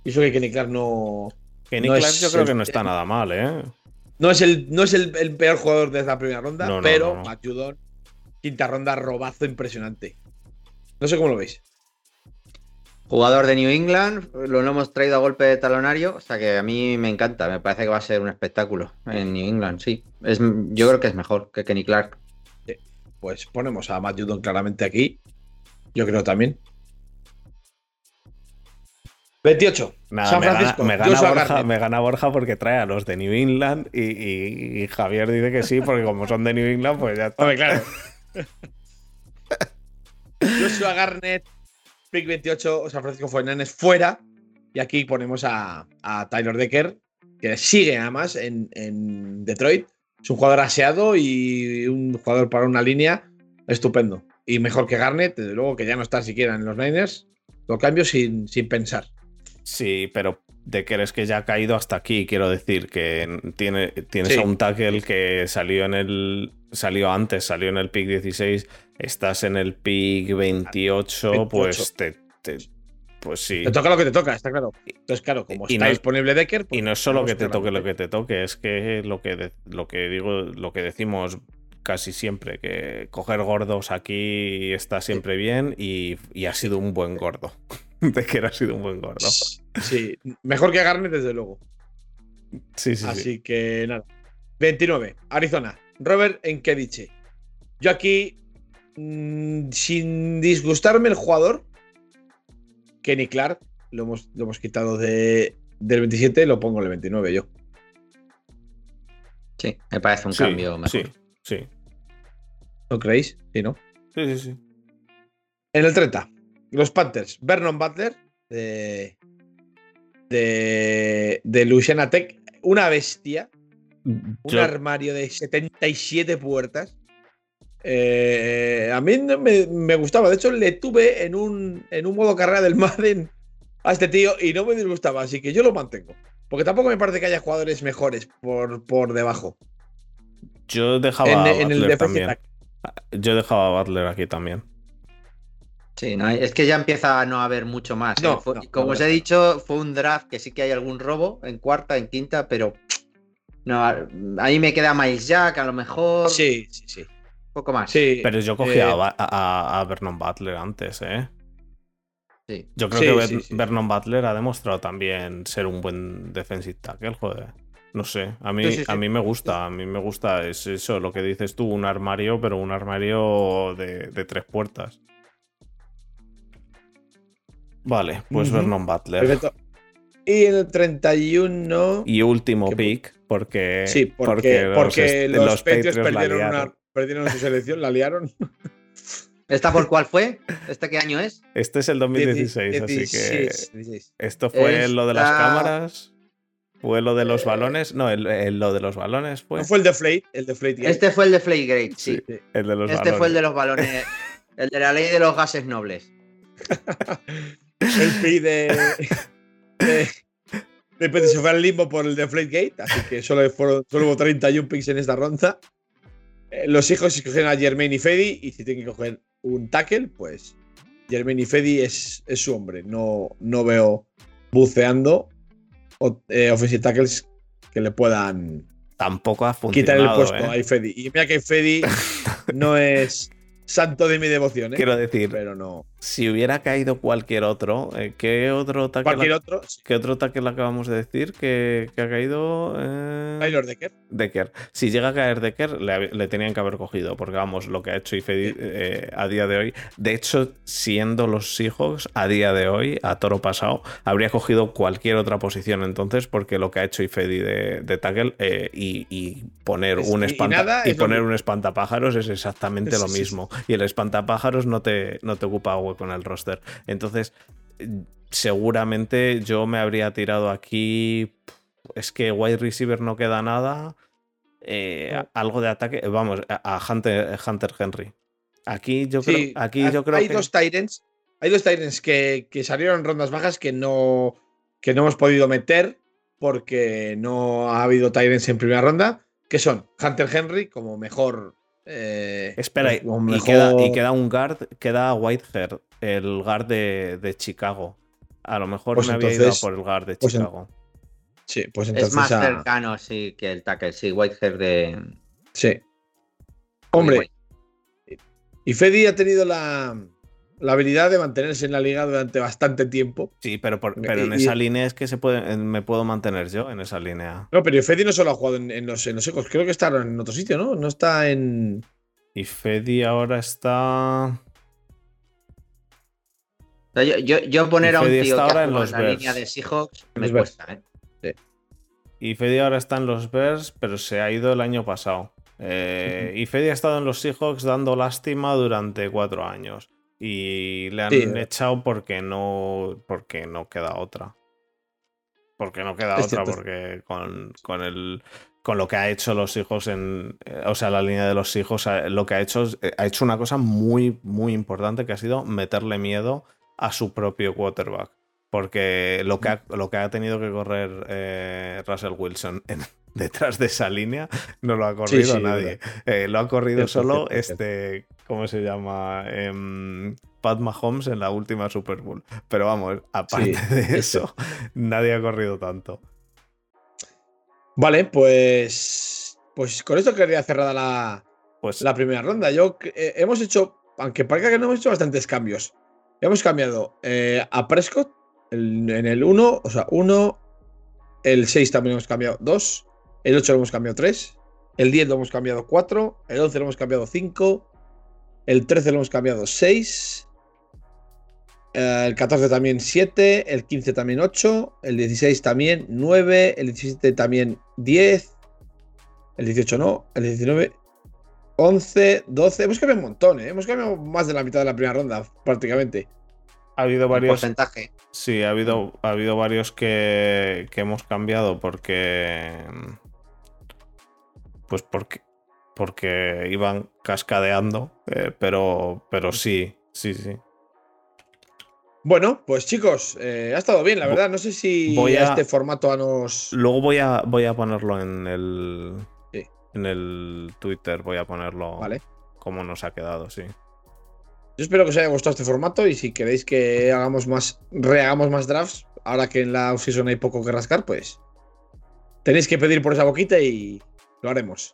Y eso que Kenny Clark no. Kenny Clark yo creo que no está nada mal, ¿eh? No es el, no es el, peor jugador de la primera ronda, pero Matt Judon Quinta ronda, robazo impresionante. No sé cómo lo veis. Jugador de New England, lo hemos traído a golpe de talonario, o sea que a mí me encanta, me parece que va a ser un espectáculo en New England, sí. Es, yo creo que es mejor que Kenny Clark. Pues ponemos a Matt Judon claramente aquí. Yo creo también. 28. San Francisco. Me gana, me, gana Borja, porque trae a los de New England y, Javier dice que sí, porque como son de New England, pues ya está. claro. Joshua Garnett, pick 28, San Francisco Fernández fuera. Y aquí ponemos a, Tyler Decker, que sigue además en, en Detroit. Es un jugador aseado y un jugador para una línea estupendo. Y mejor que Garnett, desde luego que ya no está siquiera en los Niners. Lo cambio sin, sin pensar. Sí, pero Decker es que ya ha caído hasta aquí. Quiero decir que tiene, tienes a un tackle que salió en el. Salió antes, salió en el pick 16. Estás en el pick 28, pues te, pues sí. Te toca lo que te toca, está claro. Entonces, claro, como está disponible Decker. y no es solo que te toque lo que te toque, es que lo que, lo que digo, lo que decimos casi siempre, que coger gordos aquí está siempre bien y, y ha sido un buen gordo. Decker ha sido un buen gordo. Sí, mejor que Garnet, desde luego. Sí, sí. Así que nada. 29, Arizona. Robert Enkediche. Yo aquí, mm, sin disgustarme el jugador, Kenny Clark, lo hemos, lo hemos quitado de, del 27, lo pongo en el 29 yo. Sí, me parece un cambio mejor. Sí, sí. ¿No creéis? Sí, ¿no? Sí, sí, sí. En el 30, los Panthers, Vernon Butler, de, de, de Louisiana Tech, una bestia, un armario de 77 puertas. Eh, a mí me, gustaba, de hecho le tuve en un, en un modo carrera del Madden a este tío y no me disgustaba, así que yo lo mantengo. Porque tampoco me parece que haya jugadores mejores por, por debajo. Yo dejaba en, el también. Yo dejaba a Butler aquí también. Sí, es que ya empieza a no haber mucho más. ¿eh? como os he dicho, fue un draft que sí que hay algún robo en cuarta, en quinta, pero no, ahí me queda Miles Jack, a lo mejor. Sí, sí, sí. Un poco más. Sí, pero yo cogía eh, a, Vernon Butler antes, ¿eh? Sí. Yo creo que Vernon Butler ha demostrado también ser un buen defensive tackle, joder. No sé, a mí, a mí me gusta, a mí me gusta, es eso, lo que dices tú, un armario, pero un armario de tres puertas. Vale, pues Vernon Butler. Y el 31. Y último pick, porque. Sí, porque, los, Patriots, perdieron, su selección, la liaron. ¿Esta por cuál fue? ¿Este qué año es? Este es el 2016, así que. Esto fue lo de las cámaras. ¿Fue lo de los balones? No, el, lo de los balones fue. fue el de Flate, el de Flate Este fue el de Flate Gate, sí. El de los este fue el de los balones. el de la ley de los gases nobles. el pick de, Después se fue al limbo por el de Gate, así que solo, fueron, solo hubo 31 picks en esta ronda. Eh, los hijos escogieron a Jermaine y Fedi y si tienen que coger un tackle, pues Jermaine Fedi es, es su hombre. No, no veo buceando eh, offensive tackles que le puedan tampoco ha funcionado. Quitar el puesto ¿eh? a Fedi. Y mira que Fedi no es santo de mi devoción, ¿eh? Quiero decir, pero no. Si hubiera caído cualquier otro, eh, ¿qué otro tackle? Cualquier otro. ¿Qué otro tackle acabamos de decir que, ha caído? Eh... Taylor Decker. Decker. Si llega a caer Decker, le, tenían que haber cogido, porque vamos, lo que ha hecho Ifedi eh, a día de hoy. De hecho, siendo los Seahawks a día de hoy, a toro pasado, habría cogido cualquier otra posición entonces, porque lo que ha hecho Ifedi de, de tackle y, poner un y, poner un espantapájaros es exactamente lo mismo y el espantapájaros no te, no te ocupa hueco en el roster. Entonces, seguramente yo me habría tirado aquí. Es que wide receiver no queda nada. Eh, algo de ataque. Vamos, a Hunter, Hunter Henry. Aquí yo creo, aquí yo creo hay que... dos Tyrants. Hay dos Tyrants que, que, salieron en rondas bajas que no, que no hemos podido meter porque no ha habido Tyrants en primera ronda, que son Hunter Henry como mejor eh, Espera, y, queda, un guard, queda Whitehair, el guard de, Chicago. A lo mejor pues me había ido por el guard de pues Chicago. sí, pues entonces. Es más cercano, sí, que el tackle, sí, Whitehair de. Sí. Hombre. Y Fedi ha tenido la, habilidad de mantenerse en la liga durante bastante tiempo. Sí, pero, pero en esa línea es que se puede, me puedo mantener yo en esa línea. No, pero Fedi no solo ha jugado en, los, en ecos, creo que está en otro sitio, ¿no? No está en. Y Fedi ahora está. Yo, poner a un tío que ha en los la línea de Seahawks me cuesta, ¿eh? Y Fedi ahora está en los Bears, pero se ha ido el año pasado. Eh, y Fedi ha estado en los Seahawks dando lástima durante cuatro años. Y le han echado porque no, porque no queda otra. Porque no queda otra, porque con, con, el, con lo que ha hecho los hijos en. Eh, o sea, la línea de los hijos, eh, lo que ha hecho eh, ha hecho una cosa muy, muy importante que ha sido meterle miedo a su propio quarterback. Porque lo que ha, lo que ha tenido que correr Russell Wilson en, detrás de esa línea no lo ha corrido nadie. Eh, lo ha corrido solo este, ¿cómo se llama? Eh, Pat Mahomes en la última Super Bowl. Pero vamos, aparte de eso, nadie ha corrido tanto. Vale, pues. Pues con esto quería cerrada la, pues, la primera ronda. Yo eh, hemos hecho, aunque parezca que no hemos hecho bastantes cambios. Hemos cambiado eh, a Prescott en el 1, o sea, 1. El 6 también hemos cambiado 2. El 8 lo hemos cambiado 3. El 10 lo hemos cambiado 4. El 11 lo hemos cambiado 5. El 13 lo hemos cambiado 6. Eh, el 14 también 7. El 15 también 8. El 16 también 9. El 17 también 10. El 18 no. El 19 11, 12. Hemos cambiado un montón, ¿eh? Hemos cambiado más de la mitad de la primera ronda, prácticamente. Ha habido varios. porcentaje. Sí, ha habido, ha habido varios que, que hemos cambiado porque pues porque, porque iban cascadeando, eh, pero, pero sí, sí, sí. Bueno, pues chicos, eh, ha estado bien, la verdad. No sé si voy a, este formato a nos. Luego voy a, voy a ponerlo en el. En el Twitter, voy a ponerlo. Vale. Como nos ha quedado, sí. Yo espero que os haya gustado este formato y si queréis que hagamos más, rehagamos más drafts, ahora que en la offseason hay poco que rascar, pues tenéis que pedir por esa boquita y, lo haremos.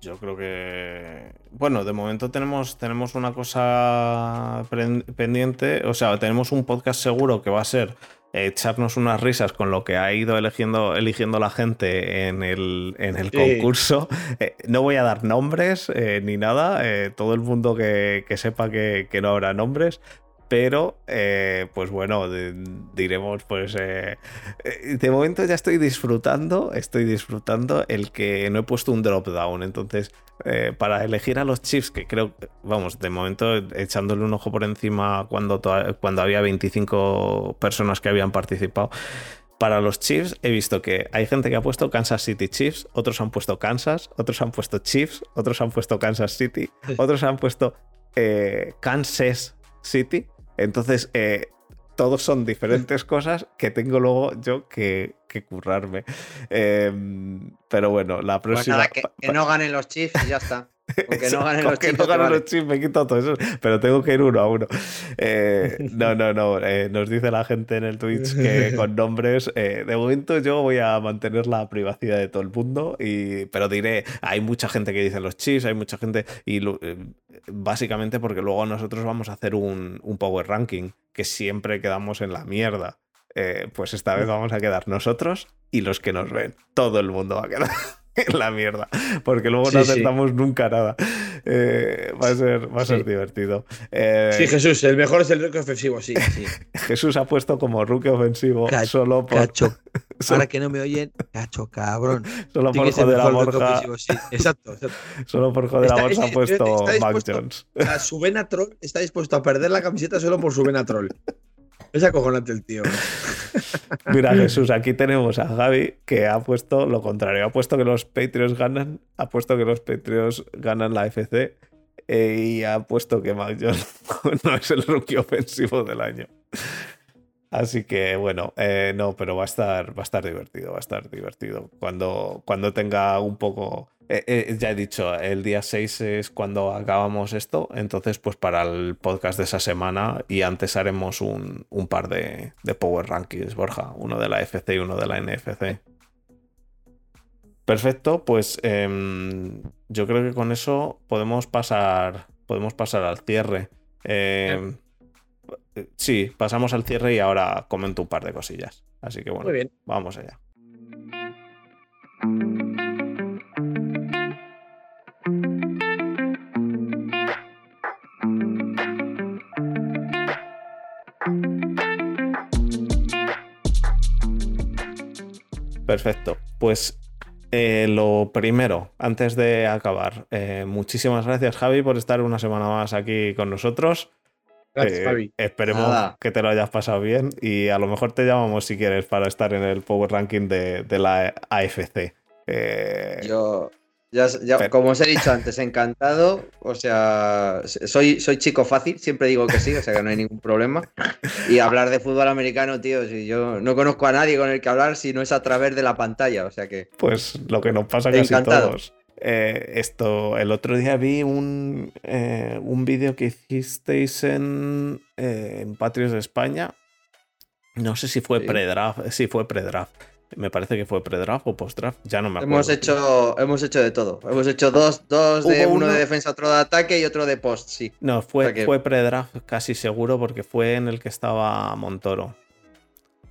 Yo creo que. Bueno, de momento tenemos, tenemos una cosa pendiente. O sea, tenemos un podcast seguro que va a ser echarnos unas risas con lo que ha ido eligiendo, eligiendo la gente en el, en el concurso. Eh, no voy a dar nombres eh, ni nada. Eh, todo el mundo que, sepa que, que, no habrá nombres pero eh, pues bueno, diremos pues eh, eh, de momento ya estoy disfrutando, estoy disfrutando el que no he puesto un drop down, entonces para elegir a los Chiefs, que creo, vamos, de momento echándole un ojo por encima cuando, cuando había 25 personas que habían participado. Para los Chiefs he visto que hay gente que ha puesto Kansas City Chiefs, otros han puesto Kansas, otros han puesto Chiefs, otros han puesto Kansas City, otros han puesto Kansas City entonces, eh, todos son diferentes cosas que tengo luego yo que, currarme. Em, pero bueno, la pues próxima. que, no ganen los Chiefs y ya está. Aunque no ganen los chips. no ganen los quito todo eso. Pero tengo que ir uno a uno. Eh, no, no, no. Eh, nos dice la gente en el Twitch que con nombres. Eh, de momento yo voy a mantener la privacidad de todo el mundo. Y, pero diré, hay mucha gente que dice los chips, hay mucha gente. Y básicamente porque luego nosotros vamos a hacer un, un power ranking que siempre quedamos en la mierda. pues esta vez vamos a quedar nosotros y los que nos ven. Todo el mundo va a quedar. la mierda, porque luego no acertamos nunca nada. Eh, va a ser, va a ser divertido. Eh, sí, Jesús, el mejor es el rookie ofensivo, sí. Jesús ha puesto como rookie ofensivo solo por. Cacho. Ahora que no me oyen, cacho, cabrón. Solo por joder a Borja. Exacto, exacto. Solo por joder a Borja ha puesto Mac Jones. A su vena troll está dispuesto a perder la camiseta solo por su vena troll. Es acojonante el tío. Mira, Jesús, aquí tenemos a Gaby que ha puesto lo contrario. Ha puesto que los Patriots ganan, ha puesto que los Patriots ganan la FC eh, y ha puesto que Mac no es el rookie ofensivo del año. Así que bueno, eh, no, pero va a estar, va a estar divertido, va a estar divertido. Cuando, cuando tenga un poco eh, eh, ya he dicho, el día 6 es cuando acabamos esto, entonces pues para el podcast de esa semana y antes haremos un, par de, Power Rankings, Borja, uno de la FC y uno de la NFC. Perfecto, pues em, yo creo que con eso podemos pasar, podemos pasar al cierre. Em, sí, pasamos al cierre y ahora comento un par de cosillas. Así que bueno, vamos allá. Perfecto. Pues eh, lo primero, antes de acabar, eh, muchísimas gracias Javi por estar una semana más aquí con nosotros. Gracias, eh, Javi. Esperemos que te lo hayas pasado bien y a lo mejor te llamamos si quieres para estar en el Power Ranking de, de la AFC. Yo, ya, como os he dicho antes, encantado. O sea, soy, soy chico fácil, siempre digo que sí, o sea que no hay ningún problema. Y hablar de fútbol americano, tío, si yo no conozco a nadie con el que hablar si no es a través de la pantalla, o sea que. Pues lo que nos pasa casi todos. Eh, esto, el otro día vi un, eh, un vídeo que hicisteis en, eh, en Patrios de España. No sé si fue pre-draft, sí, fue pre-draft me parece que fue pre-draft o post-draft, ya no me acuerdo. Hemos hecho, hemos hecho de todo. Hemos hecho dos, dos de uno, de defensa, otro de ataque y otro de post, sí. No, fue, fue pre-draft casi seguro porque fue en el que estaba Montoro.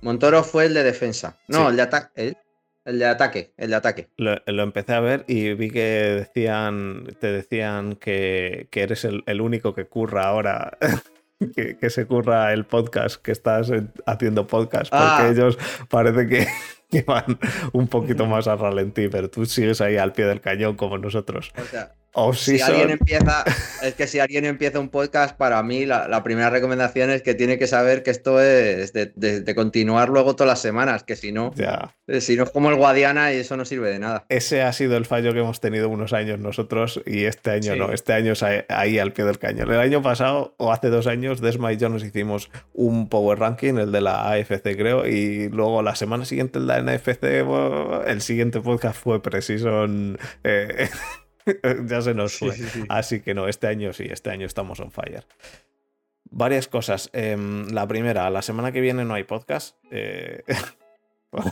Montoro fue el de defensa. No, el de ataque. El, de ataque, el de ataque. Lo, empecé a ver y vi que decían, te decían que, eres el, único que curra ahora. que, se curra el podcast, que estás haciendo podcast, porque ah. ellos parece que, que van un poquito más a ralentí, pero tú sigues ahí al pie del cañón como nosotros. O sea, si alguien empieza, es que si alguien empieza un podcast, para mí la, primera recomendación es que tiene que saber que esto es de, continuar luego todas las semanas, que si no, eh, si no es como el Guadiana y eso no sirve de nada. Ese ha sido el fallo que hemos tenido unos años nosotros y este año no, este año es ahí, al pie del cañón. El año pasado o hace dos años, Desma y yo nos hicimos un Power Ranking, el de la AFC creo, y luego la semana siguiente el de la NFC, el siguiente podcast fue preciso. Eh, ya se nos fue. Así que no, este año sí, este año estamos on fire. Varias cosas. Em, la primera, la semana que viene no hay podcast. Eh,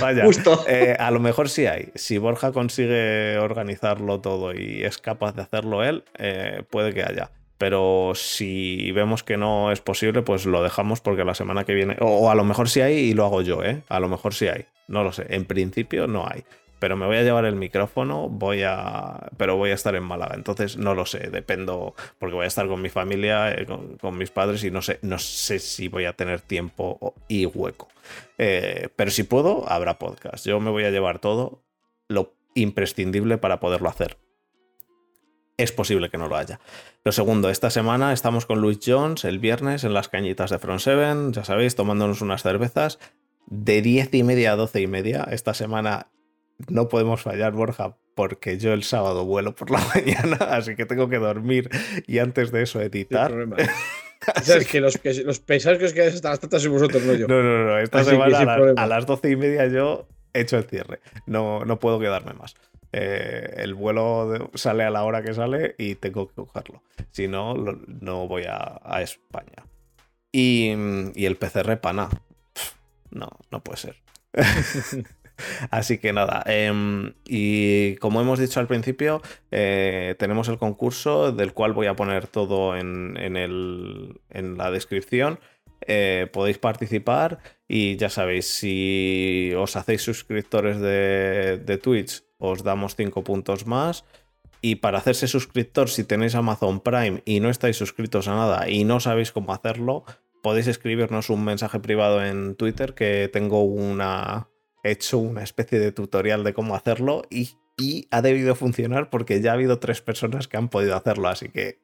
Vaya, eh, a lo mejor sí hay. Si Borja consigue organizarlo todo y es capaz de hacerlo él, eh, puede que haya. Pero si vemos que no es posible, pues lo dejamos porque la semana que viene. O, a lo mejor sí hay y lo hago yo, ¿eh? A lo mejor sí hay. No lo sé. En principio no hay pero me voy a llevar el micrófono, voy a, pero voy a estar en Málaga, entonces no lo sé, dependo, porque voy a estar con mi familia, eh, con, mis padres y no sé, no sé si voy a tener tiempo y hueco. Eh, pero si puedo, habrá podcast. Yo me voy a llevar todo lo imprescindible para poderlo hacer. Es posible que no lo haya. Lo segundo, esta semana estamos con Luis Jones el viernes en las cañitas de Front Seven, ya sabéis, tomándonos unas cervezas de 10 y media a 12 y media. Esta semana no podemos fallar, Borja, porque yo el sábado vuelo por la mañana, así que tengo que dormir y antes de eso editar. es que los, los pesados que os quedáis hasta las tantas y vosotros, no yo. No, no, no. Esta semana a, las doce y media yo he hecho el cierre. No, no puedo quedarme más. Eh, el vuelo sale a la hora que sale y tengo que cogerlo. Si no, no voy a, España. Y, el PCR pana. No, no puede ser. Así que nada, em, y como hemos dicho al principio, eh, tenemos el concurso del cual voy a poner todo en, en la descripción. Eh, podéis participar y ya sabéis, si os hacéis suscriptores de, de Twitch, os damos 5 puntos más. Y para hacerse suscriptor, si tenéis Amazon Prime y no estáis suscritos a nada y no sabéis cómo hacerlo, podéis escribirnos un mensaje privado en Twitter que tengo una hecho una especie de tutorial de cómo hacerlo y, y ha debido funcionar porque ya ha habido tres personas que han podido hacerlo, así que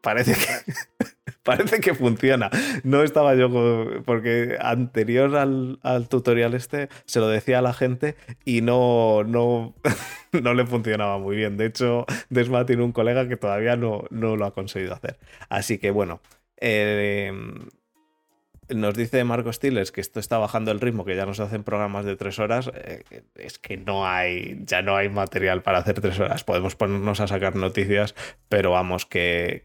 parece que parece que funciona. No estaba yo porque anterior al, tutorial este se lo decía a la gente y no, no, no le funcionaba muy bien. De hecho, Desma tiene un colega que todavía no, no lo ha conseguido hacer. Así que bueno, eh, nos dice Marco Stiles que esto está bajando el ritmo, que ya nos hacen programas de tres horas. Eh, es que no hay, ya no hay material para hacer tres horas. Podemos ponernos a sacar noticias, pero vamos, que,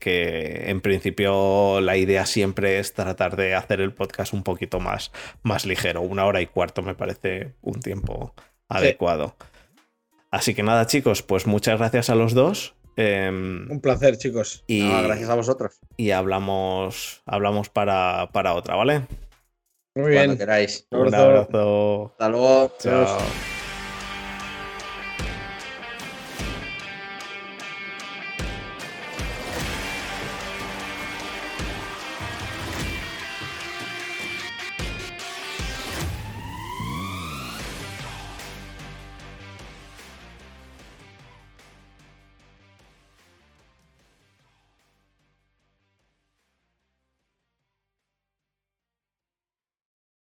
en principio la idea siempre es tratar de hacer el podcast un poquito más, más ligero. Una hora y cuarto me parece un tiempo adecuado. Así que nada, chicos, pues muchas gracias a los dos. Em, Un placer, chicos. Y, gracias a vosotros. Y hablamos, hablamos para, para otra, ¿vale? Muy bien. Cuando queráis. Un abrazo. Hasta luego. Chao.